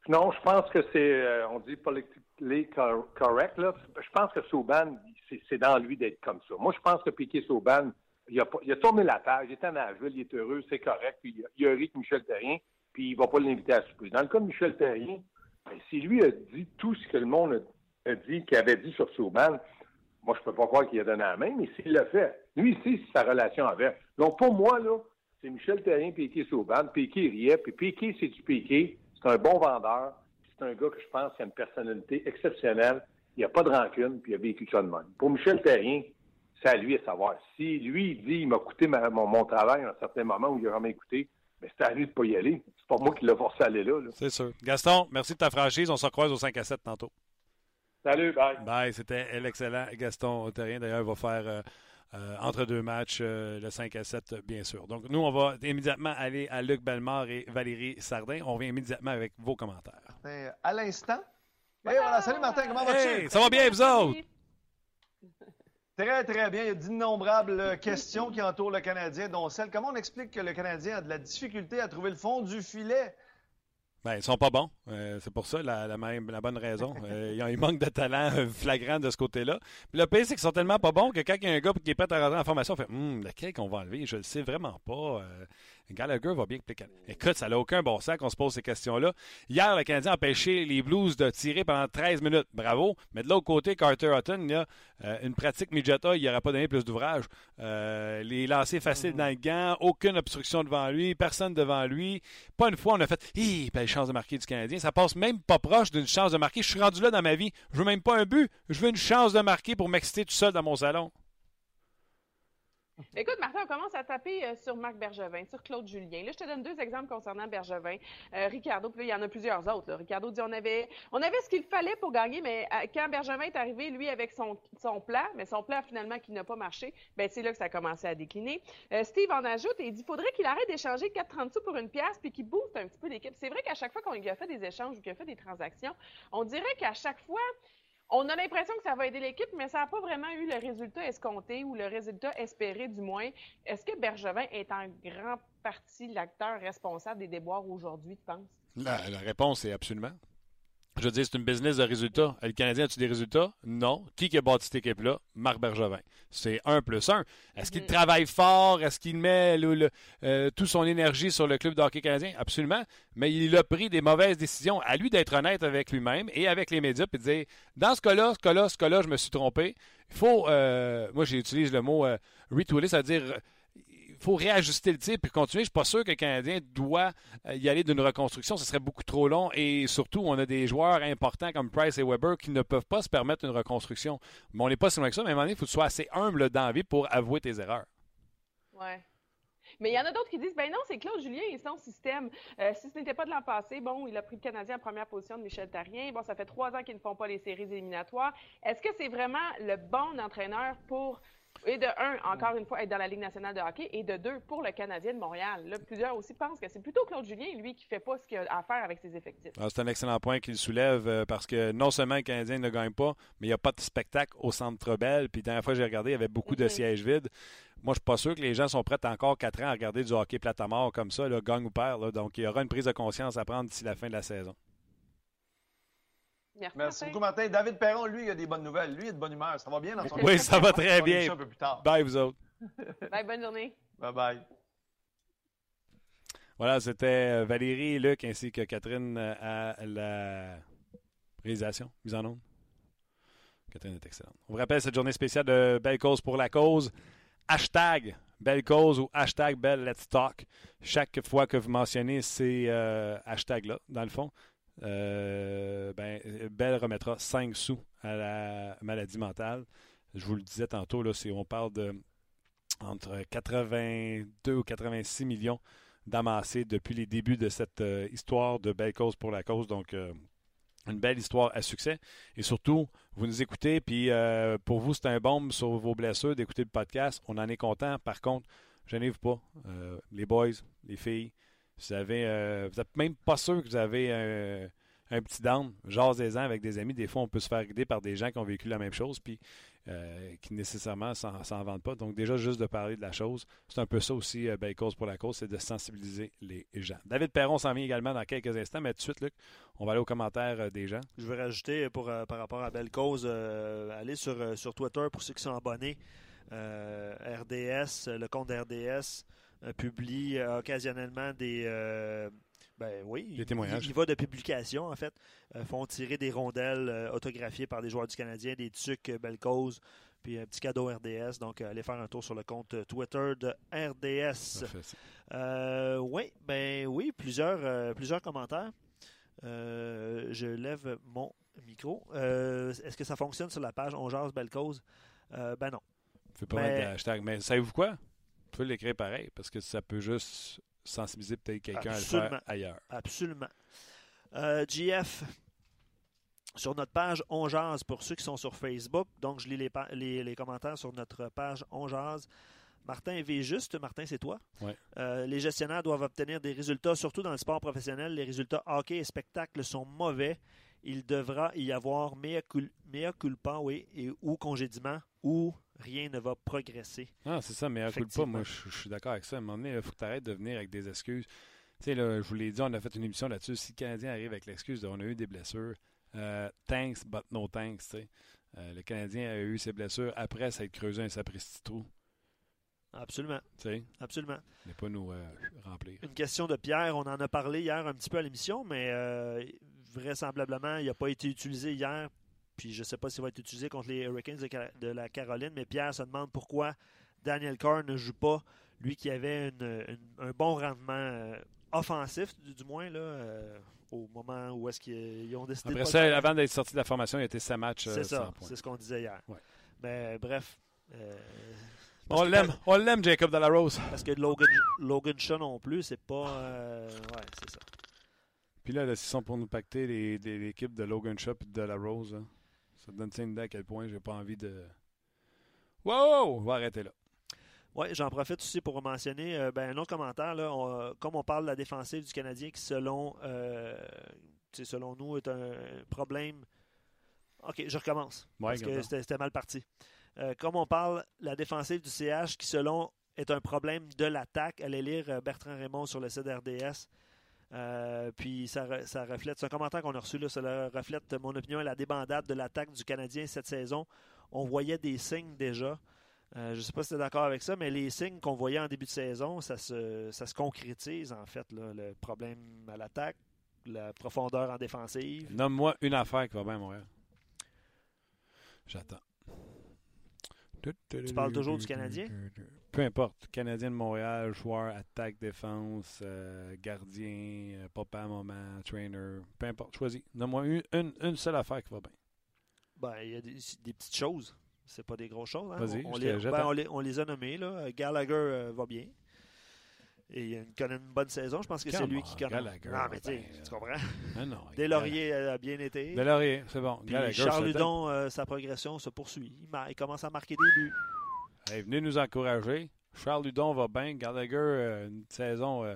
Non, je pense que c'est, euh, on dit politiquement correct. Là. Je pense que Souban, c'est dans lui d'être comme ça. Moi, je pense que Piquet Souban, il a, il a, tourné la page, il est en Nashville, il est heureux, c'est correct, puis il a, ri que Michel Terrien, puis il va pas l'inviter à souper. Dans le cas de Michel Terrien, ben, si lui a dit tout ce que le monde a, dit, qu'il avait dit sur Souban, moi, je peux pas croire qu'il a donné la main, mais s'il l'a fait, lui ici, c'est sa relation avec. Donc, pour moi, là, c'est Michel Terrien, Piqué Souban, Piqué riait, puis Piqué, c'est du Piqué, c'est un bon vendeur, c'est un gars que je pense qui a une personnalité exceptionnelle, il n'a pas de rancune, puis il a vécu ça de même. Pour Michel Terrien, c'est à lui de savoir. Si lui, il dit, il m'a coûté mon, travail à un certain moment où il a jamais écouté, mais c'est à lui de ne pas y aller. C'est pas moi qui l'ai forcé à aller là. C'est sûr. Gaston, merci de ta franchise. On se recroise au 5 à 7 tantôt. Salut, bye. Bye, c'était l'excellent Gaston Terrien. D'ailleurs, il va faire euh, euh, entre deux matchs euh, le 5 à 7, bien sûr. Donc, nous, on va immédiatement aller à Luc Bellemare et Valérie Sardin. On revient immédiatement avec vos commentaires. À l'instant. Voilà, salut Martin, comment vas-tu? Hey, ça va bien, vous autres? Très, très bien. Il y a d'innombrables questions qui entourent le Canadien, dont celle comment on explique que le Canadien a de la difficulté à trouver le fond du filet? Ben, ils sont pas bons. Euh, c'est pour ça la, la, même, la bonne raison. Euh, ils, ont, ils manquent de talent euh, flagrant de ce côté-là. Puis le pire, c'est qu'ils sont tellement pas bons que quand il y a un gars qui est prêt à rentrer en formation, on fait Hum, lequel qu'on va enlever? Je le sais vraiment pas. Euh, Gallagher va bien Écoute, ça n'a aucun bon sens qu'on se pose ces questions-là. Hier, le Canadien a empêché les Blues de tirer pendant 13 minutes. Bravo. Mais de l'autre côté, Carter Hutton, il y a euh, une pratique Mijata, il n'aurait pas donné plus d'ouvrage. Euh, les lancers faciles dans le gant, aucune obstruction devant lui, personne devant lui. Pas une fois, on a fait Hi, belle chance de marquer du Canadien. Ça passe même pas proche d'une chance de marquer. Je suis rendu là dans ma vie. Je veux même pas un but. Je veux une chance de marquer pour m'exciter tout seul dans mon salon. Écoute, Martin, on commence à taper euh, sur Marc Bergevin, sur Claude Julien. Là, je te donne deux exemples concernant Bergevin. Euh, Ricardo, puis il y en a plusieurs autres. Ricardo dit on avait, on avait ce qu'il fallait pour gagner, mais euh, quand Bergevin est arrivé, lui, avec son, son plan, mais son plan finalement qui n'a pas marché, ben c'est là que ça a commencé à décliner. Steve en ajoute et il dit faudrait qu'il arrête d'échanger 4,30 sous pour une pièce puis qu'il booste un petit peu l'équipe. C'est vrai qu'à chaque fois qu'on lui a fait des échanges ou qu'il a fait des transactions, on dirait qu'à chaque fois, on a l'impression que ça va aider l'équipe, mais ça n'a pas vraiment eu le résultat escompté ou le résultat espéré du moins. Est-ce que Bergevin est en grande partie l'acteur responsable des déboires aujourd'hui, tu penses? La, la réponse est absolument. Je veux dire, c'est une business de résultats. Le Canadien a-tu des résultats? Non. Qui qui a bâti cette équipe-là? Marc Bergevin. C'est un plus un. Est-ce qu'il mm. travaille fort? Est-ce qu'il met le, le, euh, toute son énergie sur le club de hockey canadien? Absolument. Mais il a pris des mauvaises décisions. À lui d'être honnête avec lui-même et avec les médias et de dire, dans ce cas-là, ce cas-là, ce cas-là, je me suis trompé. Il faut, euh, moi j'utilise le mot euh, retooler, c'est-à-dire faut réajuster le tir puis continuer. Je suis pas sûr que le Canadien doit euh, y aller d'une reconstruction. Ce serait beaucoup trop long. Et surtout, on a des joueurs importants comme Price et Weber qui ne peuvent pas se permettre une reconstruction. Mais on n'est pas si loin que ça. Mais à un moment donné, il faut que tu sois assez humble dans la vie pour avouer tes erreurs. Ouais. Mais il y en a d'autres qui disent, ben non, c'est Claude Julien et son système. Euh, si ce n'était pas de l'an passé, bon, il a pris le Canadien en première position de Michel Tarien. Bon, ça fait trois ans qu'ils ne font pas les séries éliminatoires. Est-ce que c'est vraiment le bon entraîneur pour et de un, encore une fois, être dans la Ligue nationale de hockey, et de deux, pour le Canadien de Montréal. Là, plusieurs aussi pensent que c'est plutôt Claude Julien, lui, qui fait pas ce qu'il a à faire avec ses effectifs. Ah, c'est un excellent point qu'il soulève euh, parce que non seulement le Canadien ne gagne pas, mais il n'y a pas de spectacle au Centre Bell. Puis la dernière fois que j'ai regardé, il y avait beaucoup de mm -hmm. sièges vides. Moi, je suis pas sûr que les gens sont prêts encore quatre ans à regarder du hockey plat à mort comme ça, là, gagne ou perd. Là. Donc, il y aura une prise de conscience à prendre d'ici la fin de la saison. Merci, Merci beaucoup, Martin. David Perron, lui, il a des bonnes nouvelles. Lui, il est de bonne humeur. Ça va bien dans son Oui, ça va très bien. Un peu plus tard. Bye, vous autres. bye, bonne journée. Bye bye. Voilà, c'était Valérie et Luc ainsi que Catherine à la réalisation, mise en onde. Catherine est excellente. On vous rappelle cette journée spéciale de Belle Cause pour la cause. Hashtag Belle Cause ou hashtag Belle Let's Talk. Chaque fois que vous mentionnez ces euh, hashtags-là, dans le fond, euh, ben, remettra 5 sous à la maladie mentale. Je vous le disais tantôt, là, on parle de entre 82 ou 86 millions d'amassés depuis les débuts de cette euh, histoire de Belle Cause pour la cause. Donc, euh, une belle histoire à succès. Et surtout, vous nous écoutez, puis euh, pour vous, c'est un bombe sur vos blessures d'écouter le podcast. On en est content. Par contre, gênez-vous pas. les boys, les filles, vous avez, euh, même pas sûr que vous avez un, un petit down. Jasez-en avec des amis. Des fois, on peut se faire guider par des gens qui ont vécu la même chose puis euh, qui nécessairement s'en vendent pas. Donc, déjà, juste de parler de la chose, c'est un peu ça aussi, euh, Belle Cause pour la cause, c'est de sensibiliser les gens. David Perron s'en vient également dans quelques instants, mais tout de suite, Luc, on va aller aux commentaires euh, des gens. Je veux rajouter euh, par rapport à Belle Cause, euh, allez sur, sur Twitter pour ceux qui sont abonnés. RDS, le compte RDS publie occasionnellement des ben oui, des témoignages. Il, il, va de publication en fait. Euh, font tirer des rondelles euh, autographiées par des joueurs du Canadien, des tucs euh, belle cause, puis un petit cadeau RDS. Donc allez faire un tour sur le compte Twitter de RDS. Euh, oui, ben oui, plusieurs, plusieurs commentaires. je lève mon micro. Est-ce que ça fonctionne sur la page On jase belle cause? ben non. Peux pas mettre de hashtag. Mais savez-vous quoi? Tu peux l'écrire pareil parce que ça peut juste sensibiliser peut-être quelqu'un à le faire ailleurs. Absolument. Euh, GF, sur notre page On pour ceux qui sont sur Facebook. Donc, je lis les, pa- les- les commentaires sur notre page On Jazz. Martin V. Juste, Martin, c'est toi. Ouais. Euh, les gestionnaires doivent obtenir des résultats, surtout dans le sport professionnel. Les résultats hockey et spectacle sont mauvais. Il devra y avoir mea, cul- mea culpa, oui, et ou congédiement, ou rien ne va progresser. Ah, c'est ça, mais à coup de pas, moi, je je suis d'accord avec ça. À un moment donné, il faut que tu arrêtes de venir avec des excuses. Tu sais, là, je vous l'ai dit, on a fait une émission là-dessus. Si le Canadien arrive avec l'excuse de on a eu des blessures, euh, thanks, but no thanks, tu sais. Euh, le Canadien a eu ses blessures après s'être creusé un sapristi trou, Absolument, tu sais? absolument. N'est pas nous euh, remplir. Une question de Pierre, on en a parlé hier un petit peu à l'émission, mais euh, vraisemblablement, il n'a pas été utilisé hier. Puis je ne sais pas s'il va être utilisé contre les Hurricanes de, la Caroline, mais Pierre se demande pourquoi Daniel Carr ne joue pas, lui qui avait une- une- un bon rendement euh, offensif, du, du moins, là, euh, au moment où est-ce qu'ils ont décidé Après de ça, avant d'être sorti de la formation, il a été sa match euh, C'est ça, c'est ce qu'on disait hier. Ouais. Mais bref. On l'aime, on l'aime, Jacob Delarose. Parce que Logan, Logan Shaw non plus, c'est pas. ouais, c'est ça. Puis là, là, s'ils sont pour nous pacter l'équipe de Logan Shop et de la Rose, hein, ça te donne une idée à quel point j'ai pas envie de. Wow! On va arrêter là. Oui, j'en profite aussi pour mentionner euh, ben, un autre commentaire. Là, On- comme on parle de la défensive du Canadien qui, selon, euh, selon nous, est un problème. OK, je recommence. Ouais, parce que c'était mal parti. Euh, comme on parle, la défensive du CH qui, selon, est un problème de l'attaque. Allez lire Bertrand Raymond sur le site RDS. Euh, puis ça, ça reflète, c'est un commentaire qu'on a reçu, là, ça reflète mon opinion à la débandade de l'attaque du Canadien cette saison. On voyait des signes déjà. Euh, je ne sais pas si tu es d'accord avec ça, mais les signes qu'on voyait en début de saison, ça se, concrétise en fait. là. le problème à l'attaque, la profondeur en défensive. Nomme-moi une affaire qui va bien Montréal. J'attends. Tu parles toujours du Canadien? Peu importe. Canadien de Montréal, joueur, attaque, défense, euh, gardien, euh, papa, maman, trainer. Peu importe. Choisis. Nomme-moi une, une, une seule affaire qui va bien. Ben, il y a des, des petites choses. C'est pas des grosses choses. hein. Vas-y, on, les, ben, on les- on les a nommés. Là. Gallagher euh, va bien. Et il connaît une bonne saison. Je pense que c'est lui on, qui connaît. Gallagher non, mais bien, tu comprends? Ah non. Deslauriers a bien été. Delaurier, c'est bon. Puis Gallagher, Charles Ludon, euh, sa progression se poursuit. Il, commence à marquer des buts. Venez nous encourager. Charles Ludon va bien. Gallagher, euh, une saison euh,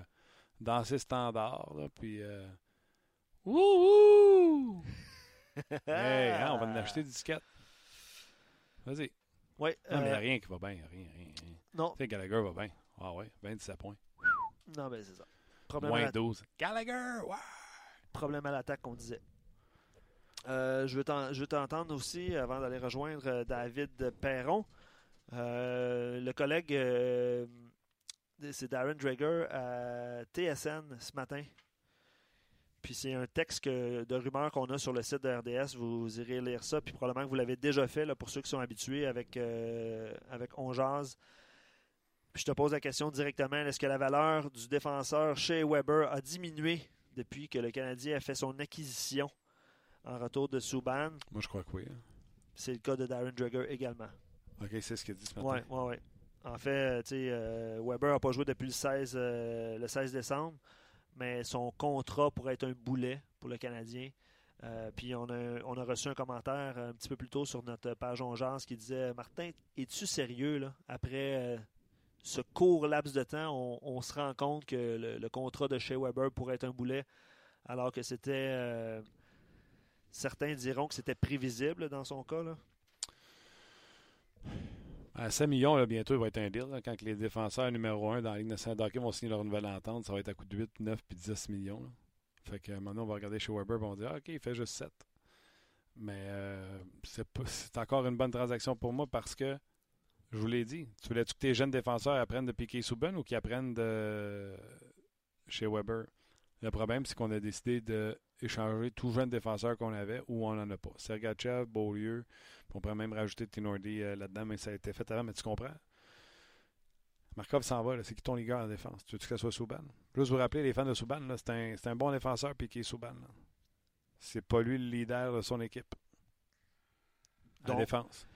dans ses standards. Là, puis, euh, wouhou! hey, hein, on va en acheter 10 disquettes. Vas-y. Oui, Non, mais il n'y a euh, rien qui va bien. Rien, rien, rien. non, Tu sais, Gallagher va bien. Ah ouais, 27 points. Non, mais c'est ça. Problème Moins la- 12. Gallagher, ouais! problème à l'attaque qu'on disait. Euh, je veux t'en- je veux t'entendre aussi, avant d'aller rejoindre euh, David Perron. Euh, le collègue, euh, c'est Darren Drager à TSN ce matin. Puis c'est un texte que- de rumeur qu'on a sur le site de RDS. Vous irez lire ça. Puis probablement que vous l'avez déjà fait là, pour ceux qui sont habitués avec, euh, avec On Jazz. Puis je te pose la question directement. Est-ce que la valeur du défenseur chez Weber a diminué depuis que le Canadien a fait son acquisition en retour de Subban? Moi, je crois que oui. hein. C'est le cas de Darren Drager également. OK, c'est ce qu'il dit ce matin. Oui, oui, oui. En fait, euh, tu sais, euh, Weber n'a pas joué depuis le 16, euh, le 16 décembre, mais son contrat pourrait être un boulet pour le Canadien. Euh, puis on a, on a reçu un commentaire un petit peu plus tôt sur notre page Ongeance qui disait Martin, es-tu sérieux là? Après ce court laps de temps, on, se rend compte que le, contrat de chez Weber pourrait être un boulet, alors que c'était. euh, certains diront que c'était prévisible dans son cas. À 5 millions, bientôt, il va être un deal. quand les défenseurs numéro 1 dans la Ligue nationale de hockey vont signer leur nouvelle entente, ça va être à coût de 8, 9 puis 10 millions. Fait que maintenant, on va regarder chez Weber et on va dire ah, OK, il fait juste 7. Mais euh, c'est encore une bonne transaction pour moi parce que, je vous l'ai dit, tu voulais-tu que tes jeunes défenseurs apprennent de piquer Souben ou qu'ils apprennent de chez Weber? Le problème, c'est qu'on a décidé d'échanger tout jeune défenseur qu'on avait ou on n'en a pas. Sergachev, Beaulieu, on pourrait même rajouter Tinordi euh, là-dedans, mais ça a été fait avant, mais tu comprends? Markov s'en va, c'est qui ton leader en défense? Tu veux que ce soit Souban? Juste vous rappeler, les fans de Souban, c'est un, bon défenseur, est Souban. C'est pas lui le leader de son équipe. En Donc- défense.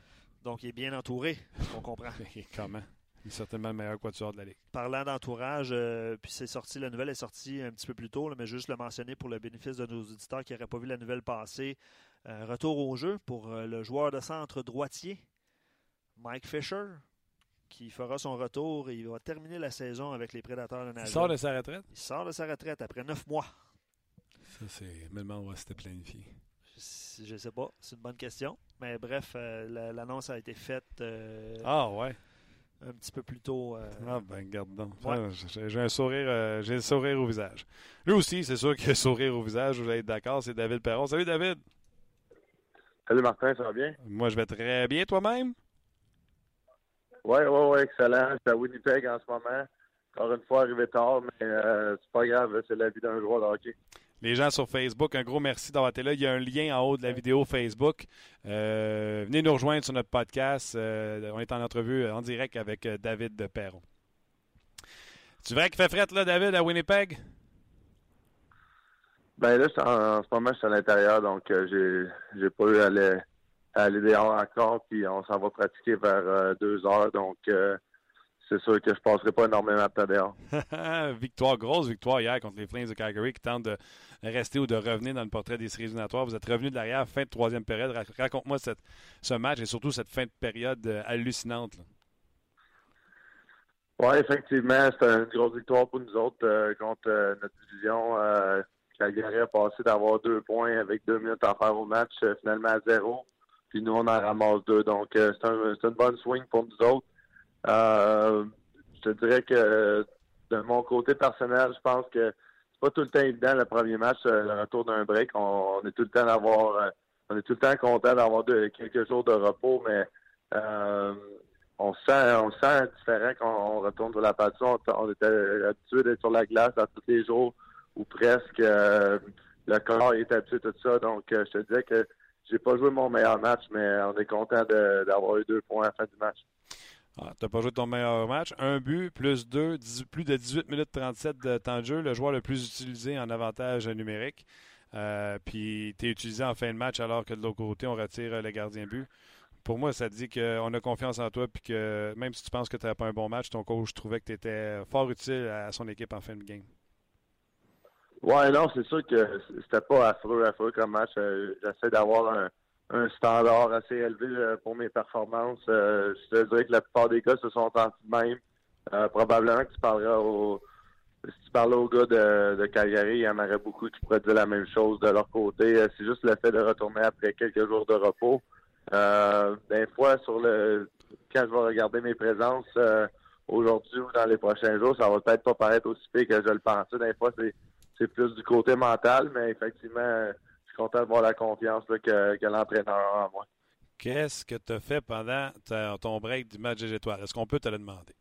Donc, il est bien entouré, on comprend. Comment? certainement le meilleur quatuor de la Ligue. Parlant d'entourage, euh, puis c'est sorti, la nouvelle est sortie un petit peu plus tôt, là, mais juste le mentionner pour le bénéfice de nos auditeurs qui n'auraient pas vu la nouvelle passer. Euh, retour au jeu pour euh, le joueur de centre droitier, Mike Fisher, qui fera son retour et il va terminer la saison avec les Prédateurs de Il Nashville. sort de sa retraite? Il sort de sa retraite après neuf mois. Ça, c'est. Mais on va planifié. Je ne sais pas, c'est une bonne question. Mais bref, euh, la- l'annonce a été faite euh, Ah, ouais. un petit peu plus tôt. euh, Ah, ben, garde donc. Ouais. Ah, j'ai- un sourire, euh, j'ai le sourire au visage. Lui aussi, c'est sûr qu'il a le sourire au visage, vous allez être d'accord, c'est David Perron. Salut, David. Salut Martin, ça va bien? Moi, je vais très bien, toi-même? Oui, oui, oui, excellent. Je suis à Winnipeg en ce moment. Encore une fois, arrivé tard, mais euh, c'est pas grave, c'est la vie d'un joueur de hockey. Les gens sur Facebook, un gros merci d'avoir été là. Il y a un lien en haut de la vidéo Facebook. Euh, venez nous rejoindre sur notre podcast. Euh, on est en entrevue en direct avec euh, David Perron. Tu vrai qu'il fait fret, là, David, à Winnipeg? Ben là, en, en ce moment, je suis à l'intérieur, donc euh, j'ai j'ai pas eu à aller, à aller dehors encore, puis on s'en va pratiquer vers euh, deux heures, donc euh, c'est sûr que je passerai pas énormément de temps dehors. victoire, grosse victoire hier contre les Flames de Calgary qui tentent de rester ou de revenir dans le portrait des séries éliminatoires. Vous êtes revenu de l'arrière, fin de troisième période. Ra- Raconte-moi ce match et surtout cette fin de période euh, hallucinante. là. Oui, effectivement, c'était une grosse victoire pour nous autres euh, contre euh, notre division. Euh, Calgary a passé d'avoir deux points avec deux minutes à faire au match, finalement à zéro. Puis nous, on en ramasse deux. Donc, c'est un, c'est une bonne swing pour nous autres. Euh, je te dirais que de mon côté personnel, je pense que c'est pas tout le temps évident le premier match, euh, le retour d'un break. On, est tout le temps d'avoir euh, on est tout le temps content d'avoir quelques jours de repos, mais on se sent, on se sent différent quand on retourne sur la patinoire. On, on était habitué d'être sur la glace à tous les jours ou presque. le corps est habitué tout ça. Donc, je te disais que j'ai pas joué mon meilleur match, mais on est content d'avoir eu deux points à la fin du match. Ah, tu n'as pas joué ton meilleur match. Un but, plus deux, 18 plus de 18 minutes 37 de temps de jeu. Le joueur le plus utilisé en avantage numérique. Euh, puis tu es utilisé en fin de match alors que de l'autre côté, on retire euh, le gardien but. Pour moi, ça dit qu'on a confiance en toi puis que même si tu penses que tu n'as pas un bon match, ton coach trouvait que tu étais fort utile à son équipe en fin de game. Ouais, non, c'est sûr que c'était pas affreux, affreux comme match. Euh, J'essaie d'avoir un, un standard assez élevé euh, pour mes performances. Euh, je te dirais que la plupart des gars se sont sentis de même. Euh, probablement que tu parleras au si tu parlais aux gars de, de Calgary, il y en aurait beaucoup qui pourraient dire la même chose de leur côté. Euh, C'est juste le fait de retourner après quelques jours de repos. Euh, des fois, sur le quand je vais regarder mes présences euh, aujourd'hui ou dans les prochains jours, ça va peut-être pas paraître aussi pire que je le pensais. Des fois, c'est plus du côté mental, mais effectivement, content de voir la confiance là, que, que l'entraîneur a en moi. Qu'est-ce que tu as fait pendant ta- ton break du match des étoiles? Est-ce qu'on peut te le demander?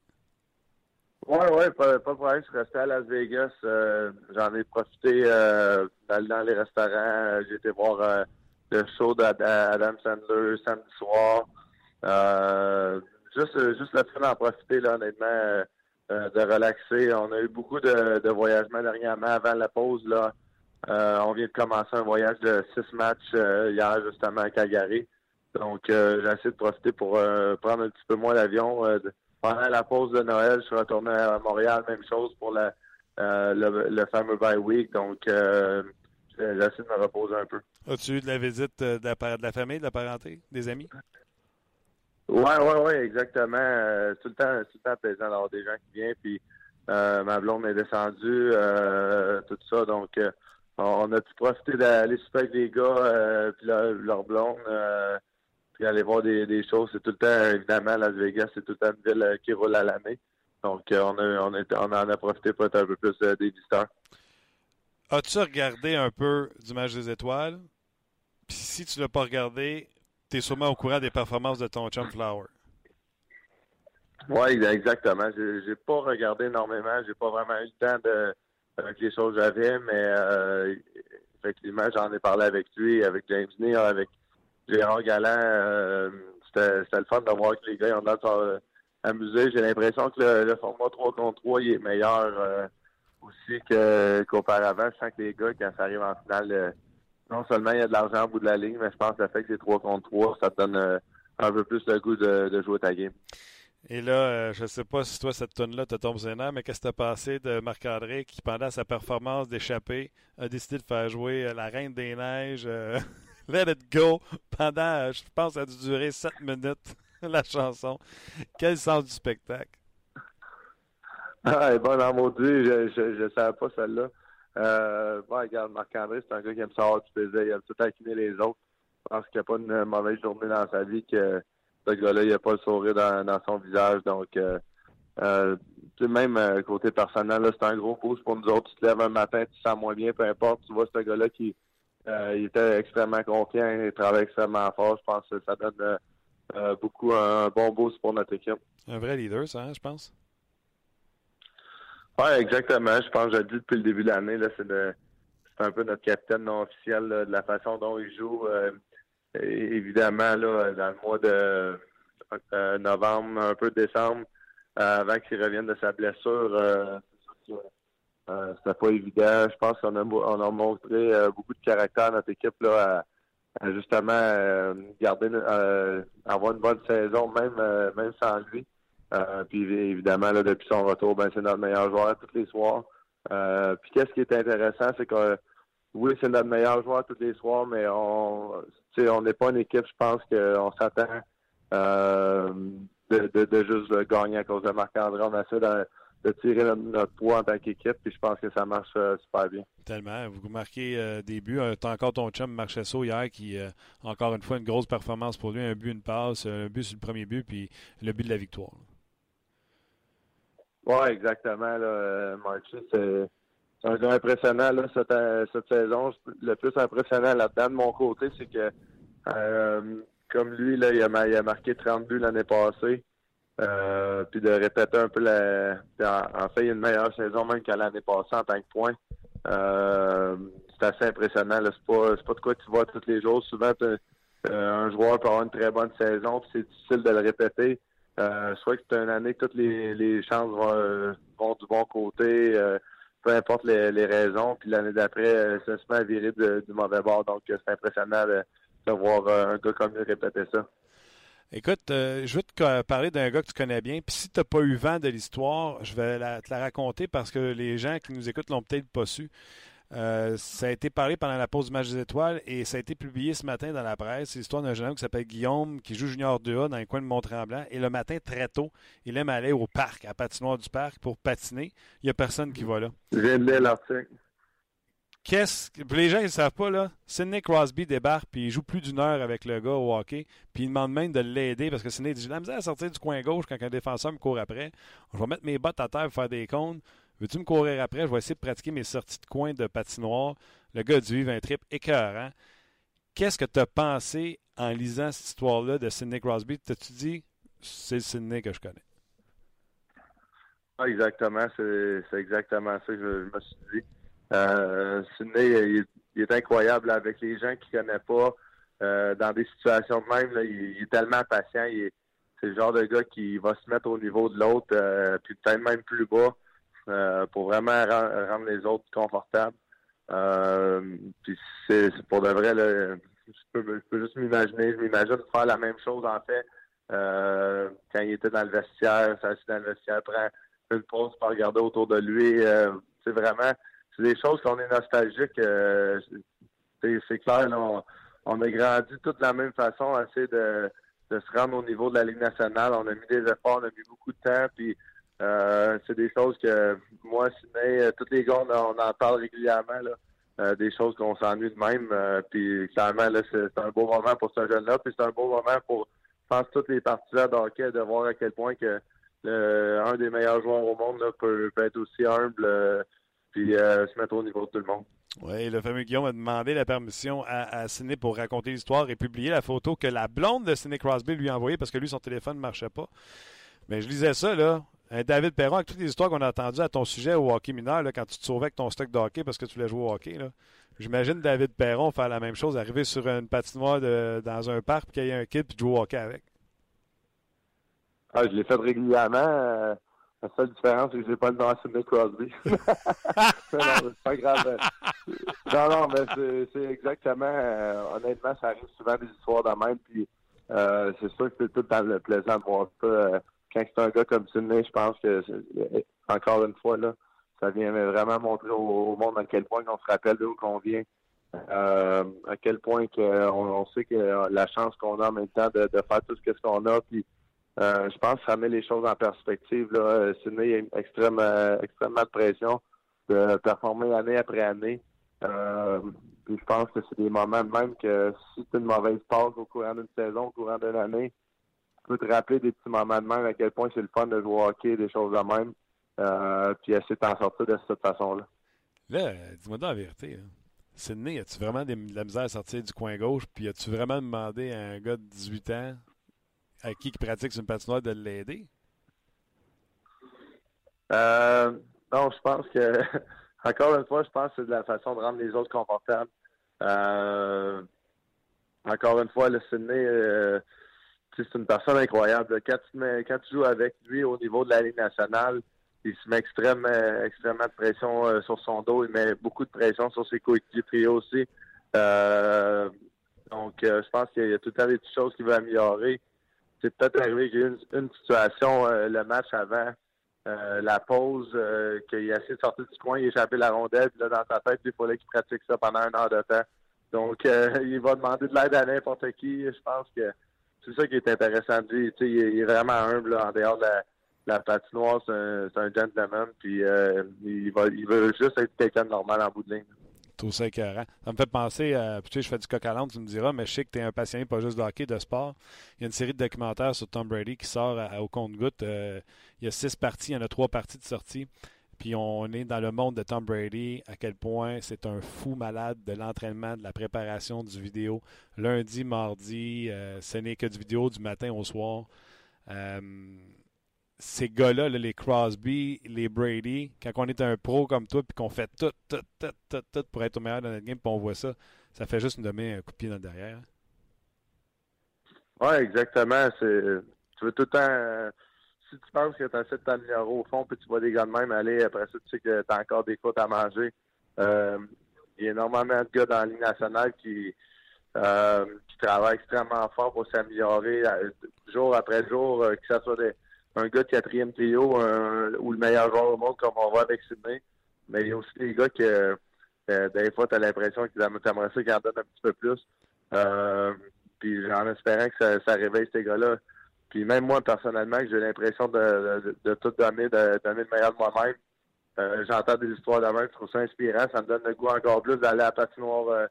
Oui, oui, pas, pas de problème. Je suis resté à Las Vegas. euh, J'en ai profité euh, d'aller dans les restaurants. J'ai été voir euh, le show d'Adam Sandler samedi soir. Juste, juste le fait d'en profiter, là, honnêtement, de relaxer. On a eu beaucoup de, de voyagements dernièrement avant la pause. Là. Euh, on vient de commencer un voyage de six matchs euh, hier, justement, à Calgary. Donc, euh, j'ai essayé de profiter pour euh, prendre un petit peu moins l'avion. pendant la pause de Noël, je suis retourné à Montréal, même chose pour la, le, le fameux bye week. Donc, essayé de me reposer un peu. As-tu eu de la visite de la, par- de la famille, de la parenté, des amis? Ouais, ouais, ouais, exactement. Tout le temps, tout le temps plaisant d'avoir des gens qui viennent. Puis ma blonde est descendue, tout ça. Donc, on a pu profiter d'aller super avec les gars, euh, puis leur, leur blonde, euh, puis aller voir des, des choses. C'est tout le temps, évidemment, Las Vegas, c'est tout le temps une ville euh, qui roule à l'année. Donc, on, a, on, a, on en a profité pour être un peu plus euh, des visiteurs. As-tu regardé un peu du match des étoiles? Puis si tu ne l'as pas regardé, tu es sûrement au courant des performances de ton chum Flower. Oui, exactement. J'ai pas regardé énormément. J'ai pas vraiment eu le temps de avec les choses que j'avais, mais euh, effectivement, j'en ai parlé avec lui, avec James Neal, avec Gérard Galland. Euh, C'était c'était le fun de voir que les gars ils ont l'air de s'en amuser. J'ai l'impression que le, le format 3 contre 3 il est meilleur euh, aussi que- qu'auparavant. je sens que les gars, quand ça arrive en finale, euh, non seulement il y a de l'argent au bout de la ligne, mais je pense que le fait que c'est 3 contre 3, ça te donne euh, un peu plus le goût de, de jouer ta game. Et là, euh, je ne sais pas si toi, cette tonne-là te tombe sur mais qu'est-ce que tu as passé de Marc-André qui, pendant sa performance d'échappée, a décidé de faire jouer euh, la Reine des Neiges, euh, Let It Go, pendant, je pense, ça a dû durer 7 minutes, la chanson. Quel sens du spectacle? Ah, bon, dans mon Dieu, je ne savais pas celle-là. Bon, regarde, Marc-André, c'est un gars qui aime savoir du plaisir. Il aime tout taquiner les autres. Je pense qu'il n'y a pas une mauvaise journée dans sa vie que ce gars-là, il n'a pas le sourire dans, son visage. Donc, euh, euh, même euh, côté personnel, c'est un gros pouce pour nous autres. Tu te lèves un matin, tu te sens moins bien, peu importe. Tu vois ce gars-là qui euh, il était extrêmement confiant, il travaillait extrêmement fort. Je pense que ça donne beaucoup un, bon boost pour notre équipe. Un vrai leader, ça, hein, je pense. Oui, exactement. Je pense que j'ai dit depuis le début de l'année, c'est c'est un peu notre capitaine non officiel de la façon dont il joue évidemment, là, dans le mois de euh, novembre, un peu décembre, euh, avant qu'il revienne de sa blessure, euh, euh, c'était pas évident. Je pense qu'on a, on a montré beaucoup de caractère à notre équipe là, à, justement garder avoir une bonne saison, même même sans lui. puis évidemment, là, depuis son retour, ben, c'est notre meilleur joueur tous les soirs. puis qu'est-ce qui est intéressant, c'est que oui, c'est notre meilleur joueur tous les soirs, mais on on n'est pas une équipe, je pense qu'on s'attend euh, de, juste gagner à cause de Marc-André. On essaie de, de tirer notre, poids en tant qu'équipe, puis je pense que ça marche euh, super bien. Tellement. Vous marquez euh, des buts. T'as encore ton chum Marchesso hier qui, encore une fois, une grosse performance pour lui. Un but, une passe, un but sur le premier but, puis le but de la victoire. Oui, exactement. Là, un gars impressionnant là, cette, euh, cette, saison. Le plus impressionnant là-dedans de mon côté, c'est que euh, comme lui, là, il a, marqué 30 buts l'année passée. Euh, puis de répéter un peu la. En, fait, il a une meilleure saison même qu'à l'année passée en tant que point. Euh, c'est assez impressionnant. C'est pas, pas de quoi tu vois tous les jours. Souvent, un joueur peut avoir une très bonne saison, c'est difficile de le répéter. soit que c'est une année que toutes les, les chances vont, vont du bon côté peu importe les, raisons. Puis l'année d'après, euh, ça se met virer du mauvais bord. Donc, euh, c'est impressionnant de, voir euh, un gars comme lui répéter ça. Écoute, je vais te parler d'un gars que tu connais bien. Puis si tu n'as pas eu vent de l'histoire, je vais te la raconter parce que les gens qui nous écoutent l'ont peut-être pas su. Euh, ça a été parlé pendant la pause du match des étoiles et ça a été publié ce matin dans la presse. C'est l'histoire d'un jeune homme qui s'appelle Guillaume qui joue junior 2A dans les coins de Mont-Tremblant. Et le matin, très tôt, il aime aller au parc, à patinoire du parc, pour patiner. Il n'y a personne qui va là. l'article. Qu'est-ce que. Les gens, ils ne savent pas, là. Sidney Crosby débarque, puis il joue plus d'une heure avec le gars au hockey, puis il demande même de l'aider parce que Sidney dit J'ai la misère à sortir du coin gauche quand un défenseur me court après. Je vais mettre mes bottes à terre pour faire des cônes. Veux-tu me courir après? Je vais essayer de pratiquer mes sorties de coin de patinoire. Le gars du vivre un trip écœurant. Qu'est-ce que tu as pensé en lisant cette histoire-là de Sidney Crosby? T'as-tu dit, c'est le Sidney que je connais? Ah, exactement. C'est exactement ça que je, me suis dit. Euh, Sidney, il, est incroyable avec les gens qu'il ne connaît pas. Euh, dans des situations de même, il, est tellement patient. c'est le genre de gars qui va se mettre au niveau de l'autre, euh, puis peut-être même plus bas. Euh, pour vraiment rendre les autres confortables. Euh, puis c'est pour de vrai, je, peux, juste m'imaginer, je m'imagine faire la même chose en fait euh, quand il était dans le vestiaire, s'assit dans le vestiaire, prend une pause pour regarder autour de lui. c'est vraiment, c'est des choses qu'on est nostalgique. c'est clair, on, on, a grandi toute la même façon, essayer de, de se rendre au niveau de la Ligue nationale. On a mis des efforts, on a mis beaucoup de temps, puis euh, c'est des choses que moi, Sidney, euh, tous les gars, on, en parle régulièrement. Là. Euh, des choses qu'on s'ennuie de même. puis clairement, là, c'est, un beau moment pour ce jeune-là. Puis c'est un beau moment pour, je pense, tous les partisans de de voir à quel point que un des meilleurs joueurs au monde peut, être aussi humble puis se mettre au niveau de tout le monde. Oui, le fameux Guillaume a demandé la permission à, à Sidney pour raconter l'histoire et publier la photo que la blonde de Sidney Crosby lui a envoyée parce que lui, son téléphone ne marchait pas. Mais je lisais ça, là. David Perron, avec toutes les histoires qu'on a entendues à ton sujet au hockey mineur, quand tu te sauvais avec ton stock de hockey parce que tu voulais jouer au hockey, j'imagine David Perron faire la même chose, arriver sur une patinoire dans un parc, puis qu'il y ait un kit, puis jouer au hockey avec. Ah, je l'ai fait régulièrement. Euh, la seule différence, c'est que j'ai pas le nom à Sidney Crosby. non, c'est pas grave. non, non, mais c'est exactement. Euh, honnêtement, ça arrive souvent des histoires de même. Puis euh, c'est sûr que c'est tout dans le plaisant de voir ça quand c'est un gars comme Sidney, je pense que, encore une fois, là, ça vient vraiment montrer au, monde à quel point on se rappelle d'où qu'on vient. Euh, à quel point que on, sait que la chance qu'on a en même temps de, faire tout ce qu'on a. Puis, euh, je pense que ça met les choses en perspective. Là. Sidney, a une extrême, extrêmement de pression de performer année après année. Euh, puis je pense que c'est des moments même que si as une mauvaise passe au courant d'une saison, au courant d'une année, peux te rappeler des petits moments de même à quel point c'est le fun de jouer au hockey, des choses de même. Euh, puis essayer de t'en sortir de cette façon-là. Là, dis-moi dans la vérité. Là. Sidney, as-tu vraiment de la misère à sortir du coin gauche? Puis as-tu vraiment demandé à un gars de 18 ans à qui qui pratique sur une patinoire de l'aider? Euh, non, je pense que, encore une fois, je pense que c'est de la façon de rendre les autres confortables. Euh, encore une fois, le Sydney, c'est une personne incroyable. Quand tu, joues avec lui au niveau de la Ligue nationale, il se met extrêmement, extrêmement de pression euh, sur son dos. Il met beaucoup de pression sur ses coéquipiers aussi. donc, je pense qu'il y a tout le temps des choses qu'il veut améliorer. C'est peut-être arrivé qu'il y a une, une situation, le match avant, euh, la pause, euh, qu'il a essayé de sortir du coin, il a échappé la rondelle, là, dans sa tête, il fallait qu'il pratique ça pendant un heure de temps. Donc, euh, il va demander de l'aide à n'importe qui. Je pense que c'est ça qui est intéressant de dire. Il, est vraiment humble en dehors de la, patinoire. C'est un, gentleman, puis il, va, il veut juste être quelqu'un de normal en bout de ligne tout ça écœurant. Ça me fait penser, à, je fais du coq à tu me diras, mais je sais que tu es un passionné pas juste de hockey, de sport. Il y a une série de documentaires sur Tom Brady qui sort au compte-goutte. Euh, il y a six parties, il y en a trois parties de sortie. Puis on est dans le monde de Tom Brady, à quel point c'est un fou malade de l'entraînement, de la préparation du vidéo. Lundi, mardi, euh, ce n'est que du vidéo du matin au soir. Euh, ces gars-là, les Crosby, les Brady, quand on est un pro comme toi, puis qu'on fait tout, tout, tout, tout, tout pour être au meilleur dans notre game, puis on voit ça, ça fait juste nous donner un coup de pied dans le derrière. Oui, exactement. Tu veux tout le temps. Euh, si tu penses que tu as assez de t'améliorer au fond, puis tu vois des gars de même aller, après ça, tu sais que tu as encore des côtes à manger. Euh, il y a énormément de gars dans la Ligue nationale qui, euh, travaillent extrêmement fort pour s'améliorer jour après jour, que ce soit un gars de quatrième trio ou le meilleur joueur au monde comme on voit avec Sydney. Mais il y a aussi des gars que euh, des fois, tu as l'impression qu'ils aimeraient ça qu'ils en donnent un petit peu plus. Euh, puis en espérant que ça, réveille ces gars-là. Puis même moi, personnellement, j'ai l'impression de, de, tout donner, de, donner le meilleur de moi-même. Euh, j'entends des histoires de même, je trouve ça inspirant. Ça me donne le goût encore plus d'aller à la patinoire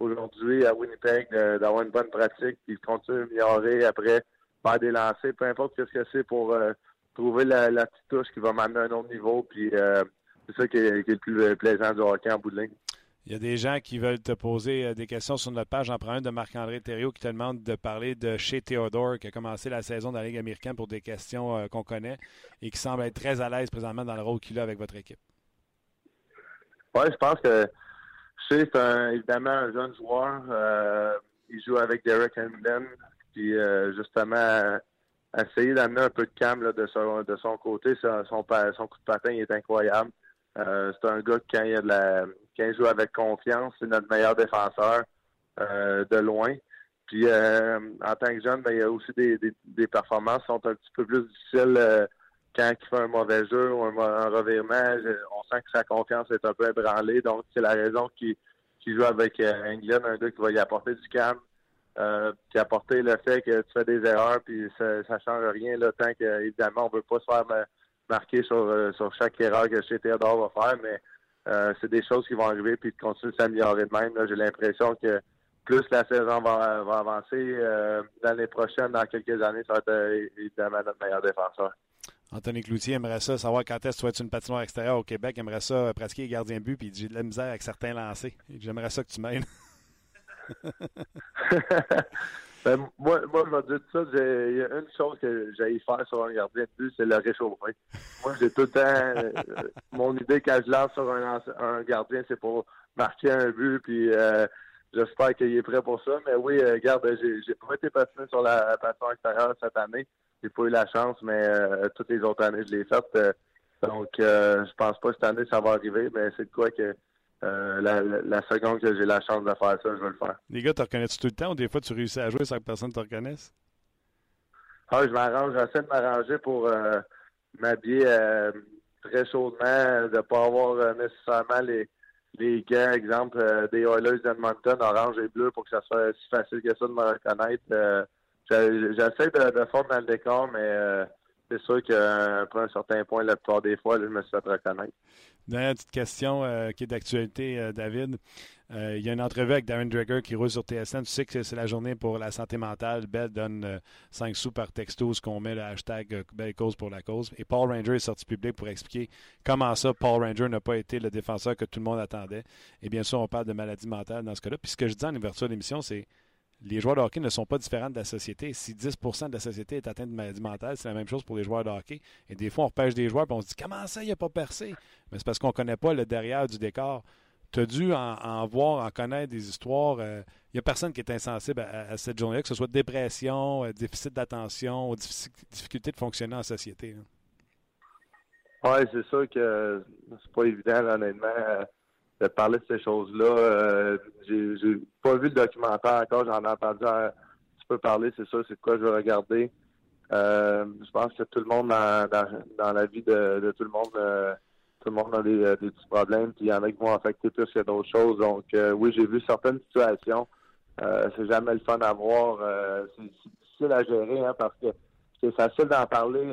aujourd'hui à Winnipeg, d'avoir une bonne pratique, puis continuer à améliorer après faire des lancers, peu importe ce que c'est pour euh, trouver la, petite touche qui va m'amener à un autre niveau. Puis euh, c'est ça qui est, le plus euh, plaisant du hockey en bout de ligne. Il y a des gens qui veulent te poser des questions sur notre page. J'en prends un de Marc-André Thériault qui te demande de parler de chez Theodore, qui a commencé la saison dans la Ligue américaine pour des questions qu'on connaît et qui semble être très à l'aise présentement dans le rôle qu'il a avec votre équipe. Oui, je pense que c'est évidemment un jeune joueur. il joue avec Derek Hamden, puis euh, justement, essayer d'amener un peu de calme de, son, de son côté. Son, son, coup de patin est incroyable. Euh, c'est un gars qui, quand il, a de la, quand joue avec confiance, c'est notre meilleur défenseur euh, de loin. Puis en tant que jeune, ben, il y a aussi des, performances qui sont un petit peu plus difficiles quand il fait un mauvais jeu ou un, revirement. On sent que sa confiance est un peu ébranlée. Donc, c'est la raison qu'il joue avec England, un gars qui va y apporter du calme, euh, puis apporter le fait que tu fais des erreurs, puis ça, ça change rien, là, tant qu'évidemment, on veut pas se faire marquer sur, euh, sur chaque erreur que chez Théodore va faire, mais euh, c'est des choses qui vont arriver, puis de continuer de s'améliorer de même. J'ai l'impression que plus la saison va, va avancer, euh, l'année prochaine, dans quelques années, ça va être évidemment notre meilleur défenseur. Anthony Cloutier aimerait ça savoir quand est-ce que tu vas être une patinoire extérieure au Québec. aimerait ça pratiquer gardien but, puis j'ai de la misère avec certains lancers. J'aimerais ça que tu m'aides. ben, moi, moi, je vais dire ça. Il y a une chose que j'ai faire sur un gardien de but, c'est le réchauffer. moi, j'ai tout le temps. Euh, mon idée quand je lance sur un, un gardien, c'est pour marquer un but. Puis euh, j'espère qu'il est prêt pour ça. Mais oui, euh, regarde, j'ai pas été passionné sur la passion extérieure cette année. J'ai pas eu la chance, mais toutes les autres années, je l'ai faite. donc, je pense pas cette année, ça va arriver. Mais c'est de quoi que euh, la, seconde que j'ai la chance de faire ça, je vais le faire. Les gars, tu reconnais-tu tout le temps ou des fois tu réussis à jouer sans que personne te reconnaisse? Ah, je m'arrange, j'essaie de m'arranger pour euh, m'habiller euh, très chaudement, de ne pas avoir nécessairement les, les gants, exemple, des Oilers d'Edmonton, orange et bleu, pour que ça soit si facile que ça de me reconnaître. J'essaie de, de fondre dans le décor, mais euh, c'est sûr qu'après un certain point, la plupart des fois, là, je me suis fait reconnaître. Dernière petite question euh, qui est d'actualité, euh, David. Euh, il y a une entrevue avec Darren Dreger qui roule sur TSN. Tu sais que c'est la journée pour la santé mentale. Bell donne euh, 5 sous par texto, ce qu'on met le hashtag euh, Belle cause pour la cause. Et Paul Ranger est sorti public pour expliquer comment ça, Paul Ranger n'a pas été le défenseur que tout le monde attendait. Et bien sûr, on parle de maladie mentale dans ce cas-là. Puis ce que je dis en ouverture de l'émission, c'est les joueurs de hockey ne sont pas différents de la société. Si 10% de la société est atteinte de maladie mentale, c'est la même chose pour les joueurs de hockey. Et des fois, on repêche des joueurs et on se dit comment ça, il n'a pas percé? Mais c'est parce qu'on ne connaît pas le derrière du décor. Tu as dû en, voir, en connaître des histoires. Il n'y a personne qui est insensible à, cette journée-là, que ce soit dépression, euh, déficit d'attention, ou difficulté de fonctionner en société. Oui, c'est sûr que c'est pas évident, honnêtement, euh, de parler de ces choses-là. Euh, j'ai pas vu le documentaire encore, j'en ai entendu un petit peu parler, c'est sûr, c'est quoi je vais regarder. Euh, je pense que tout le monde dans, dans, la vie de, de tout le monde, euh, tout le monde a des, euh, des petits problèmes, puis il y en a qui vont affecter plus que d'autres choses. Donc euh, oui, j'ai vu certaines situations. Euh, c'est jamais le fun à voir. C'est difficile à gérer hein, parce que c'est facile d'en parler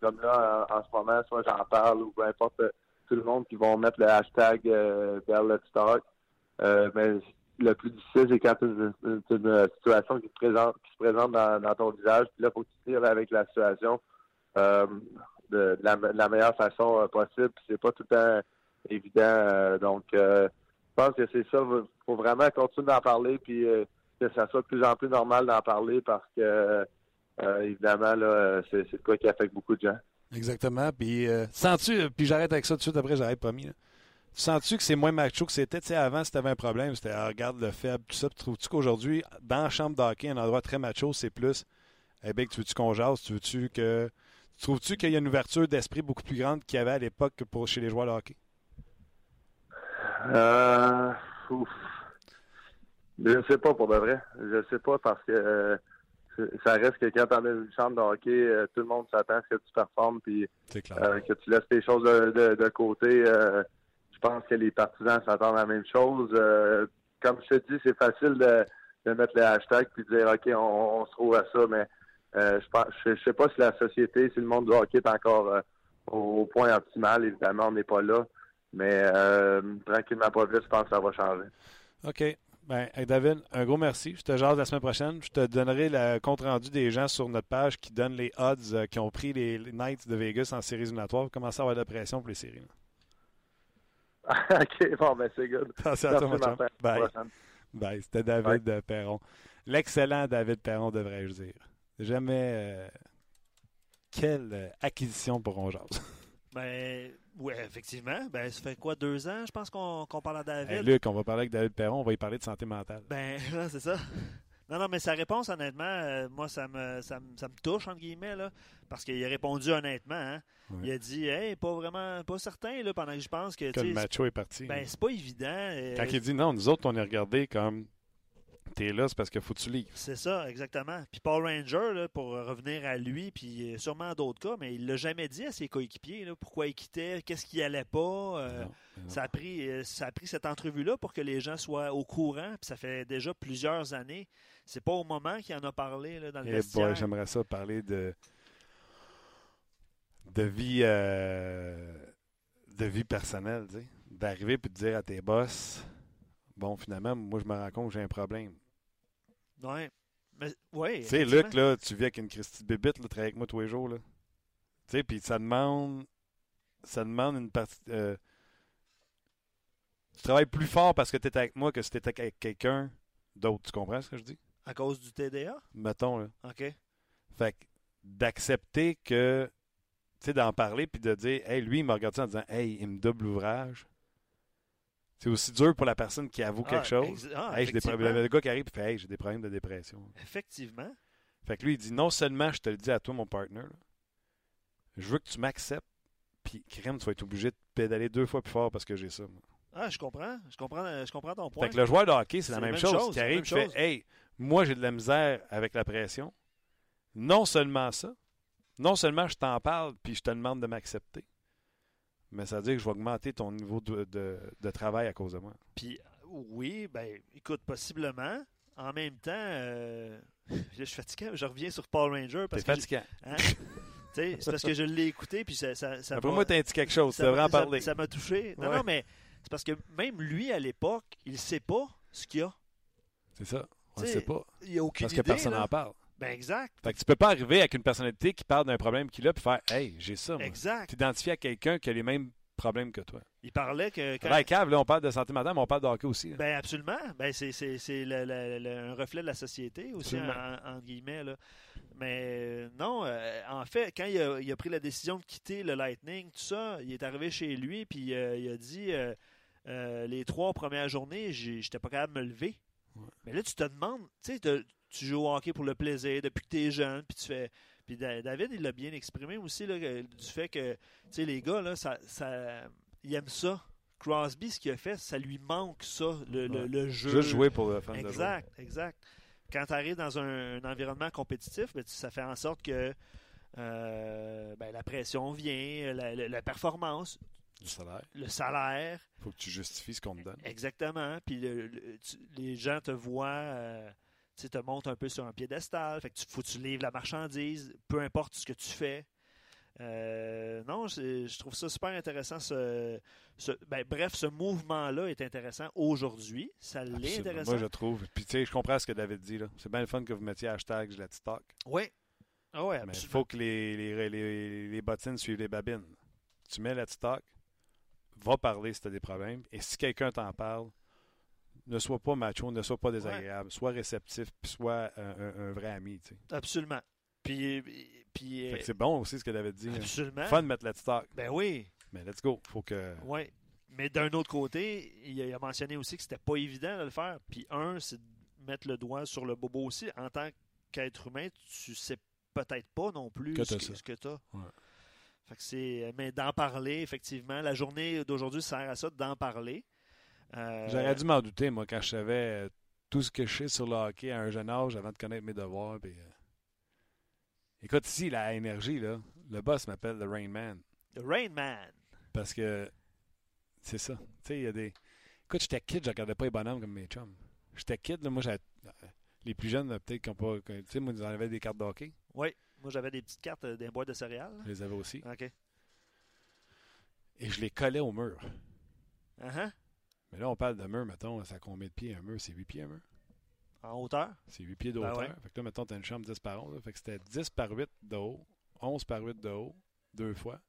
comme là en, ce moment, soit j'en parle ou peu importe tout le monde qui vont mettre le hashtag vers le stock. Mais le plus difficile, c'est quand c'est une, une- situation qui, te présente, qui se présente dans, ton visage. Puis là, il faut que tu tires avec la situation euh, de, la, meilleure façon euh, possible. Puis c'est pas tout le temps évident. euh, donc, je pense que c'est ça. Il faut vraiment continuer d'en parler puis que ça soit de plus en plus normal d'en parler parce que évidemment, là, c'est c'est quoi qui affecte beaucoup de gens. Exactement. Puis, euh, sens-tu, puis j'arrête avec ça tout de suite après, j'arrête promis. là. Sens-tu que c'est moins macho que c'était? Avant, si tu avais un problème, c'était ah, regarde le faible, tout ça. Puis trouves-tu qu'aujourd'hui, dans la chambre d'hockey, un endroit très macho, c'est plus Eh bien, tu veux-tu qu'on jase? Tu veux-tu que. Trouves-tu qu'il y a une ouverture d'esprit beaucoup plus grande qu'il y avait à l'époque que pour chez les joueurs de hockey? Euh, ouf. Je ne sais pas pour de vrai. Je sais pas parce que euh, ça reste que quand est une chambre de hockey, euh, tout le monde s'attend à ce que tu performes puis euh, que tu laisses tes choses de, de- de côté. Euh, je pense que les partisans s'attendent à la même chose. Comme je te dis, c'est facile de, de mettre le hashtag puis de dire OK, on, on se trouve à ça, mais je pense je, je sais pas si la société, si le monde du hockey est encore au, point optimal. Évidemment, on n'est pas là. Mais tranquillement pas vite, je pense que ça va changer. OK. Ben, David, un gros merci. Je te jase la semaine prochaine. Je te donnerai le compte-rendu des gens sur notre page qui donnent les odds euh, qui ont pris les, les Knights de Vegas en séries éliminatoires. Commencer à avoir de la pression pour les séries. OK, bon, ben c'est good. Attention à toi, mon Merci. Martin. Bye. Prochaine. Bye. C'était David Perron. L'excellent David Perron, devrais-je dire. Jamais. euh, quelle euh, acquisition pour on jase. Ben, oui, effectivement. Ben, ça fait quoi, deux ans, je pense qu'on parle à David? Hey, Luc, on va parler avec David Perron. On va y parler de santé mentale. Ben, là, c'est ça. Non, non, mais sa réponse, honnêtement, euh, moi, ça me, ça, me, ça me touche, entre guillemets, là, parce qu'il a répondu honnêtement. hein. Il a dit, hey, pas vraiment, pas certain, là, pendant que je pense que, Que le macho est parti. ben, c'est pas évident. euh, Quand il dit non, nous autres, on est regardé comme. T'es là, c'est parce qu'il faut que tu livres. C'est ça, exactement. Puis Paul Ranger, là, pour revenir à lui, puis euh, sûrement d'autres cas, mais il l'a jamais dit à ses coéquipiers là, pourquoi il quittait, qu'est-ce qui allait pas. euh, Non, mais non. ça, a pris, euh, ça a pris cette entrevue-là pour que les gens soient au courant, puis ça fait déjà plusieurs années. C'est pas au moment qu'il en a parlé là, dans le Eh vestiaire. j'aimerais ça parler de de vie euh, de vie personnelle. D'arriver puis de dire à tes boss Bon, finalement, moi je me rends compte que j'ai un problème. Ouais. Mais, ouais, Tu sais. Luc, là, tu vis avec une Christie bébite, là, travaille avec moi tous les jours, là. Tu sais, puis ça demande ça demande une partie euh, tu travailles plus fort parce que tu es avec moi que si tu étais avec quelqu'un d'autre, tu comprends ce que je dis? À cause du TDA? Mettons, là. OK. Fait que d'accepter que, tu sais, d'en parler puis de dire, hey, lui, il m'a regardé en disant, hey, il me double l'ouvrage. C'est aussi dur pour la personne qui avoue quelque Ah, chose. ah, hey, j'ai des problèmes. Le gars qui arrive et fait, hey, j'ai des problèmes de dépression. Effectivement. Fait que lui, il dit, non seulement je te le dis à toi, mon partner, là, je veux que tu m'acceptes, puis crème, tu vas être obligé de pédaler deux fois plus fort parce que j'ai ça. moi. Ah, je comprends. Je comprends, je comprends ton point. Fait que le joueur de hockey, c'est la même, chose. chose, Qui arrive et fait, hey, moi, j'ai de la misère avec la pression, non seulement ça, non seulement je t'en parle puis je te demande de m'accepter, mais ça veut dire que je vais augmenter ton niveau de, de- de travail à cause de moi. Puis oui, ben écoute, possiblement. En même temps, euh, là, je suis fatigué. Je reviens sur Paul Ranger T'es fatigant. hein? C'est parce que je l'ai écouté puis ça, ça, ça Après moi, t'as dit quelque chose. Tu devrais en parler. Ça m'a touché. Non, Ouais. non, mais c'est parce que même lui à l'époque, il sait pas ce qu'il y a. C'est ça. On ne sait pas. Il n'y a aucune Parce que idée. personne n'en parle. Ben exact. Fait que tu peux pas arriver avec une personnalité qui parle d'un problème qu'il a puis faire Hey, j'ai ça. moi. Exact. T'identifies à quelqu'un qui a les mêmes problèmes que toi. Il parlait que quand, Ben, cave, là, on parle de santé mais on parle de hockey aussi. là. Ben absolument. Ben c'est c'est- c'est le- le- le- un reflet de la société aussi, en, guillemets. Là. Mais euh, non, euh, en fait, quand il a, il a pris la décision de quitter le Lightning, tout ça, il est arrivé chez lui, puis euh, il a dit euh, les trois premières journées, j'étais pas capable de me lever. Ouais. Mais là, tu te demandes, tu sais, tu joues au hockey pour le plaisir depuis que tu es jeune, puis tu fais. Puis Da- David, il l'a bien exprimé aussi, là, que- du fait que, tu sais, les gars, là, ça, ça, ils aiment ça. Crosby, ce qu'il a fait, ça lui manque ça, le, le- Ouais. le jeu. Juste jouer pour le fun de jouer. Exact, exact. Quand tu arrives dans un, un environnement compétitif, ben, tu- ça fait en sorte que euh, ben, la pression vient, la, la- la performance, Du salaire. le salaire, faut que tu justifies ce qu'on te donne. exactement. Puis le- le- tu- les gens te voient, euh, tu te montent un peu sur un piédestal. Fait que tu faut que tu livres la marchandise, peu importe ce que tu fais. Euh, non, je trouve ça super intéressant. Ce, ce- ben, bref, ce mouvement-là est intéressant aujourd'hui. Ça l'est intéressant. Moi, je trouve. Puis, tu sais, je comprends ce que David dit. là. C'est bien le fun que vous mettiez hashtag je la stock. Oui. Ah ouais, Mais il faut que les, les, les, les bottines suivent les babines. Tu mets la stock, va parler si tu as des problèmes. Et si quelqu'un t'en parle, ne sois pas macho, ne sois pas désagréable, sois réceptif, puis sois un, un- vrai ami. tu sais. Absolument. Puis, euh, c'est bon aussi ce que David dit. hein. absolument. Fun de mettre la stock. Ben oui. Mais let's go. Faut que. Oui. Mais d'un autre côté, il a, il a mentionné aussi que c'était pas évident de le faire. Puis un, c'est de mettre le doigt sur le bobo aussi. En tant qu'être humain, tu sais peut-être pas non plus Que ce que, ce que tu as. Ouais. Fait que c'est, mais d'en parler, effectivement. La journée d'aujourd'hui sert à ça, d'en parler. Euh, J'aurais dû m'en douter, moi, quand je savais euh, tout ce que je sais sur le hockey à un jeune âge avant de connaître mes devoirs. puis, euh, Écoute, ici, la énergie, là, le boss m'appelle le Rain Man. The Rain Man. Parce que c'est ça. Tu sais, il y a des. Écoute, j'étais kid, je regardais pas les bonhommes comme mes chums. J'étais kid, là, moi, j'avais. Les plus jeunes, là, peut-être, qui n'ont pas. Tu sais, moi, ils en avaient des cartes de hockey. Oui. Moi, j'avais des petites cartes euh, des boîtes de céréales. Je les avais aussi. OK. Et je les collais au mur. Uh-huh. Mais là, on parle de mur, mettons, ça a combien de pieds un mur? C'est 8 pieds un mur? En hauteur? C'est 8 pieds de Ben hauteur. ouais. Fait que là, mettons, t'as une chambre 10 par 11. là. Fait que c'était 10 par 8 de haut, 11 par 8 de haut, deux fois,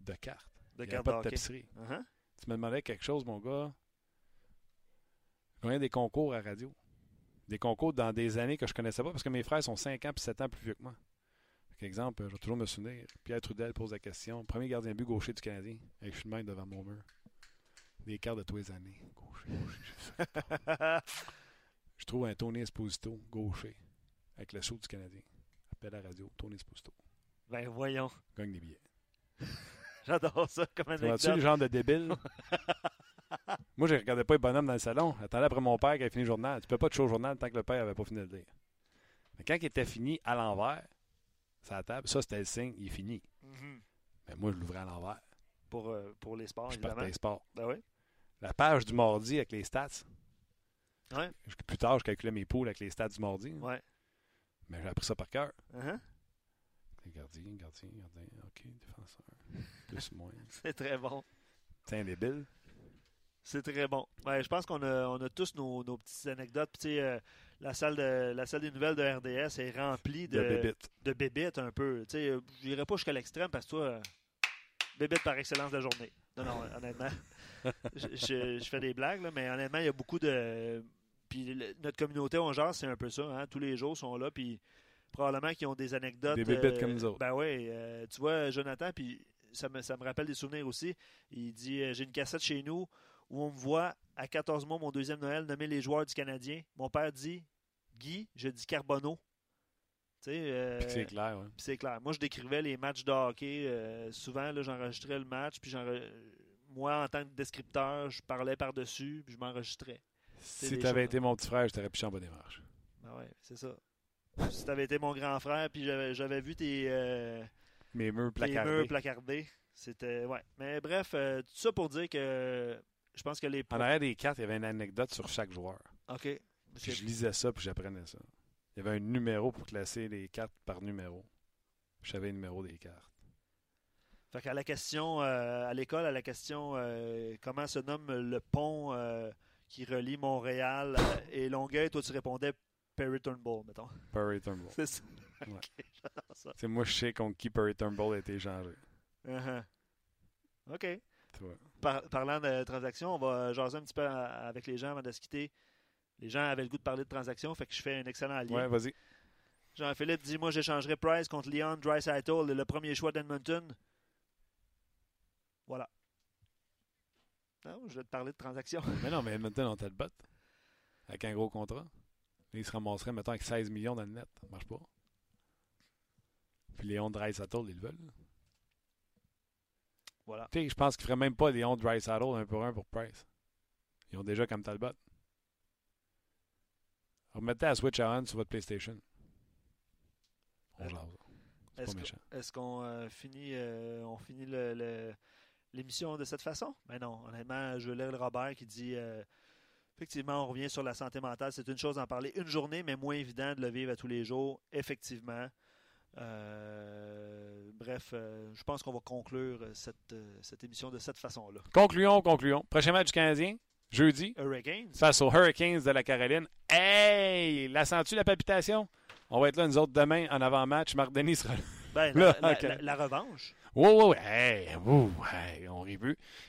de cartes. De cartes de pas de tapisserie. Uh-huh. Tu me demandais quelque chose, mon gars. Gagnais des concours à radio. Des concours dans des années que je connaissais pas parce que mes frères sont 5 ans puis 7 ans plus vieux que moi. Par exemple, je vais toujours me souvenir. Pierre Trudel pose la question. Premier gardien but gaucher du Canadien. Et je suis de même devant mon mur. Des cartes de tous les années. Gaucher, gaucher. je trouve un Tony Esposito, gaucher, avec le saut du Canadien. Appelle à la radio, Tony Esposito. ben voyons. Gagne des billets. J'adore ça comme Tu anecdote. le genre de débile? Moi, je regardais pas les bonhommes dans le salon. J'attendais après mon père qui avait fini le journal. Tu peux pas te jouer au journal tant que le père avait pas fini de le lire. Mais quand il était fini à l'envers, la table, ça, c'était le signe, il est fini. Mhm. Mais moi, je l'ouvrais à l'envers. pour, euh, pour les sports, je évidemment. partais sport. Ben oui. La page du mardi avec les stats. Ouais. Plus tard, je calculais mes poules avec les stats du mardi. Ouais. Mais j'ai appris ça par cœur. Uh-huh. Gardien, gardien, gardien. OK, défenseur. Plus, moins. C'est très bon. Tiens, débile. C'est très bon. Ouais, je pense qu'on a, on a tous nos, nos petites anecdotes. Puis, tu sais, euh, la, salle de, la salle des nouvelles de RDS est remplie de, De bébite. de bébites un peu. Euh, je n'irai pas jusqu'à l'extrême parce que toi, euh, bébite par excellence de la journée. Non, non, honnêtement. Je, je- je fais des blagues, là, mais honnêtement, il y a beaucoup de. Puis le- notre communauté, on genre, c'est un peu ça. hein. Tous les jours sont là. Puis probablement qu'ils ont des anecdotes. Des bébites comme nous autres. Ben oui. euh, tu vois, Jonathan, puis ça me, ça me rappelle des souvenirs aussi. Il dit euh, J'ai une cassette chez nous où on me voit à 14 mois, mon deuxième Noël, nommer les joueurs du Canadien. Mon père dit Guy, je dis Carbonneau. Euh, Puis c'est clair, ouais. puis c'est clair. Moi, je décrivais les matchs de hockey. euh, souvent, là, j'enregistrais le match. Puis moi, en tant que descripteur, je parlais par-dessus. Puis je m'enregistrais. Si tu avais été mon petit frère, je t'aurais piché en bas des marches. Ben ouais, c'est ça. si t'avais été mon grand frère, puis j'avais, vu tes, euh, Mes murs placardés. murs placardés. C'était. Ouais. Mais bref, euh, tout ça pour dire que je pense que les. En arrière des cartes, il y avait une anecdote sur chaque joueur. OK. Puis je lisais ça, puis j'apprenais ça. Il y avait un numéro pour classer les cartes par numéro. Je savais le numéro des cartes. Fait qu'à la question, euh, à l'école, à la question euh, comment se nomme le pont euh, qui relie Montréal et Longueuil, toi tu répondais Perry Turnbull, mettons. Perry Turnbull. C'est ça. Ouais. C'est moi, je sais contre qui Perry Turnbull a été échangé. Uh-huh. OK. Par- parlant de transactions, on va jaser un petit peu avec les gens avant de se quitter. Les gens avaient le goût de parler de transactions, fait que je fais un excellent lien. Ouais, vas-y. Jean-Philippe dit Moi, j'échangerais Price contre Leon Dreisaitl, le premier choix d'Edmonton. Voilà. Non, je vais te parler de transactions. Mais non, mais Edmonton, on t'a le bot. Avec un gros contrat. Là, il se ramasserait, mettons, avec 16 millions dans le net. Ça marche pas. Puis Léon Dreisaitl, ils le veulent. Voilà. Tu sais, je pense qu'ils feraient même pas Léon Dreisaitl un pour un pour Price. Ils ont déjà comme Talbot. Remettez à Switch on sur votre PlayStation. On Euh, jase. C'est Est-ce pas que- méchant. est-ce qu'on euh, finit, euh, on finit le- le- l'émission de cette façon? Ben non, honnêtement, je lire le Robert qui dit euh, effectivement, on revient sur la santé mentale. C'est une chose d'en parler une journée, mais moins évident de le vivre à tous les jours, effectivement. Euh, bref, euh, je pense qu'on va conclure cette, euh, cette émission de cette façon-là. Concluons, concluons. Prochain match du Canadien, jeudi, Hurricanes. face aux Hurricanes de la Caroline. Hey! La sens-tu, la palpitation? On va être là, nous autres, demain, en avant-match. Marc Denis sera là. Ben, Là, la, la- ok. la- la revanche. Oui, oui, oui. Hey, ouh, hey, on rit.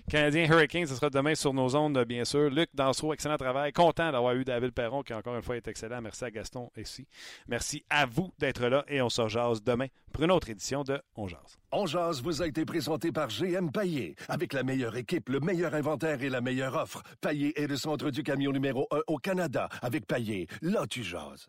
Canadien Hurricanes, ce sera demain sur nos ondes, bien sûr. Luc Dansereau, excellent travail. Content d'avoir eu David Perron, qui encore une fois est excellent. Merci à Gaston ici. Merci à vous d'être là et on se rejase demain pour une autre édition de On Jase. On jase vous a été présenté par GM Paillé. Avec la meilleure équipe, le meilleur inventaire et la meilleure offre. Paillé est le centre du camion numéro 1 au Canada. Avec Paillé, là tu jases.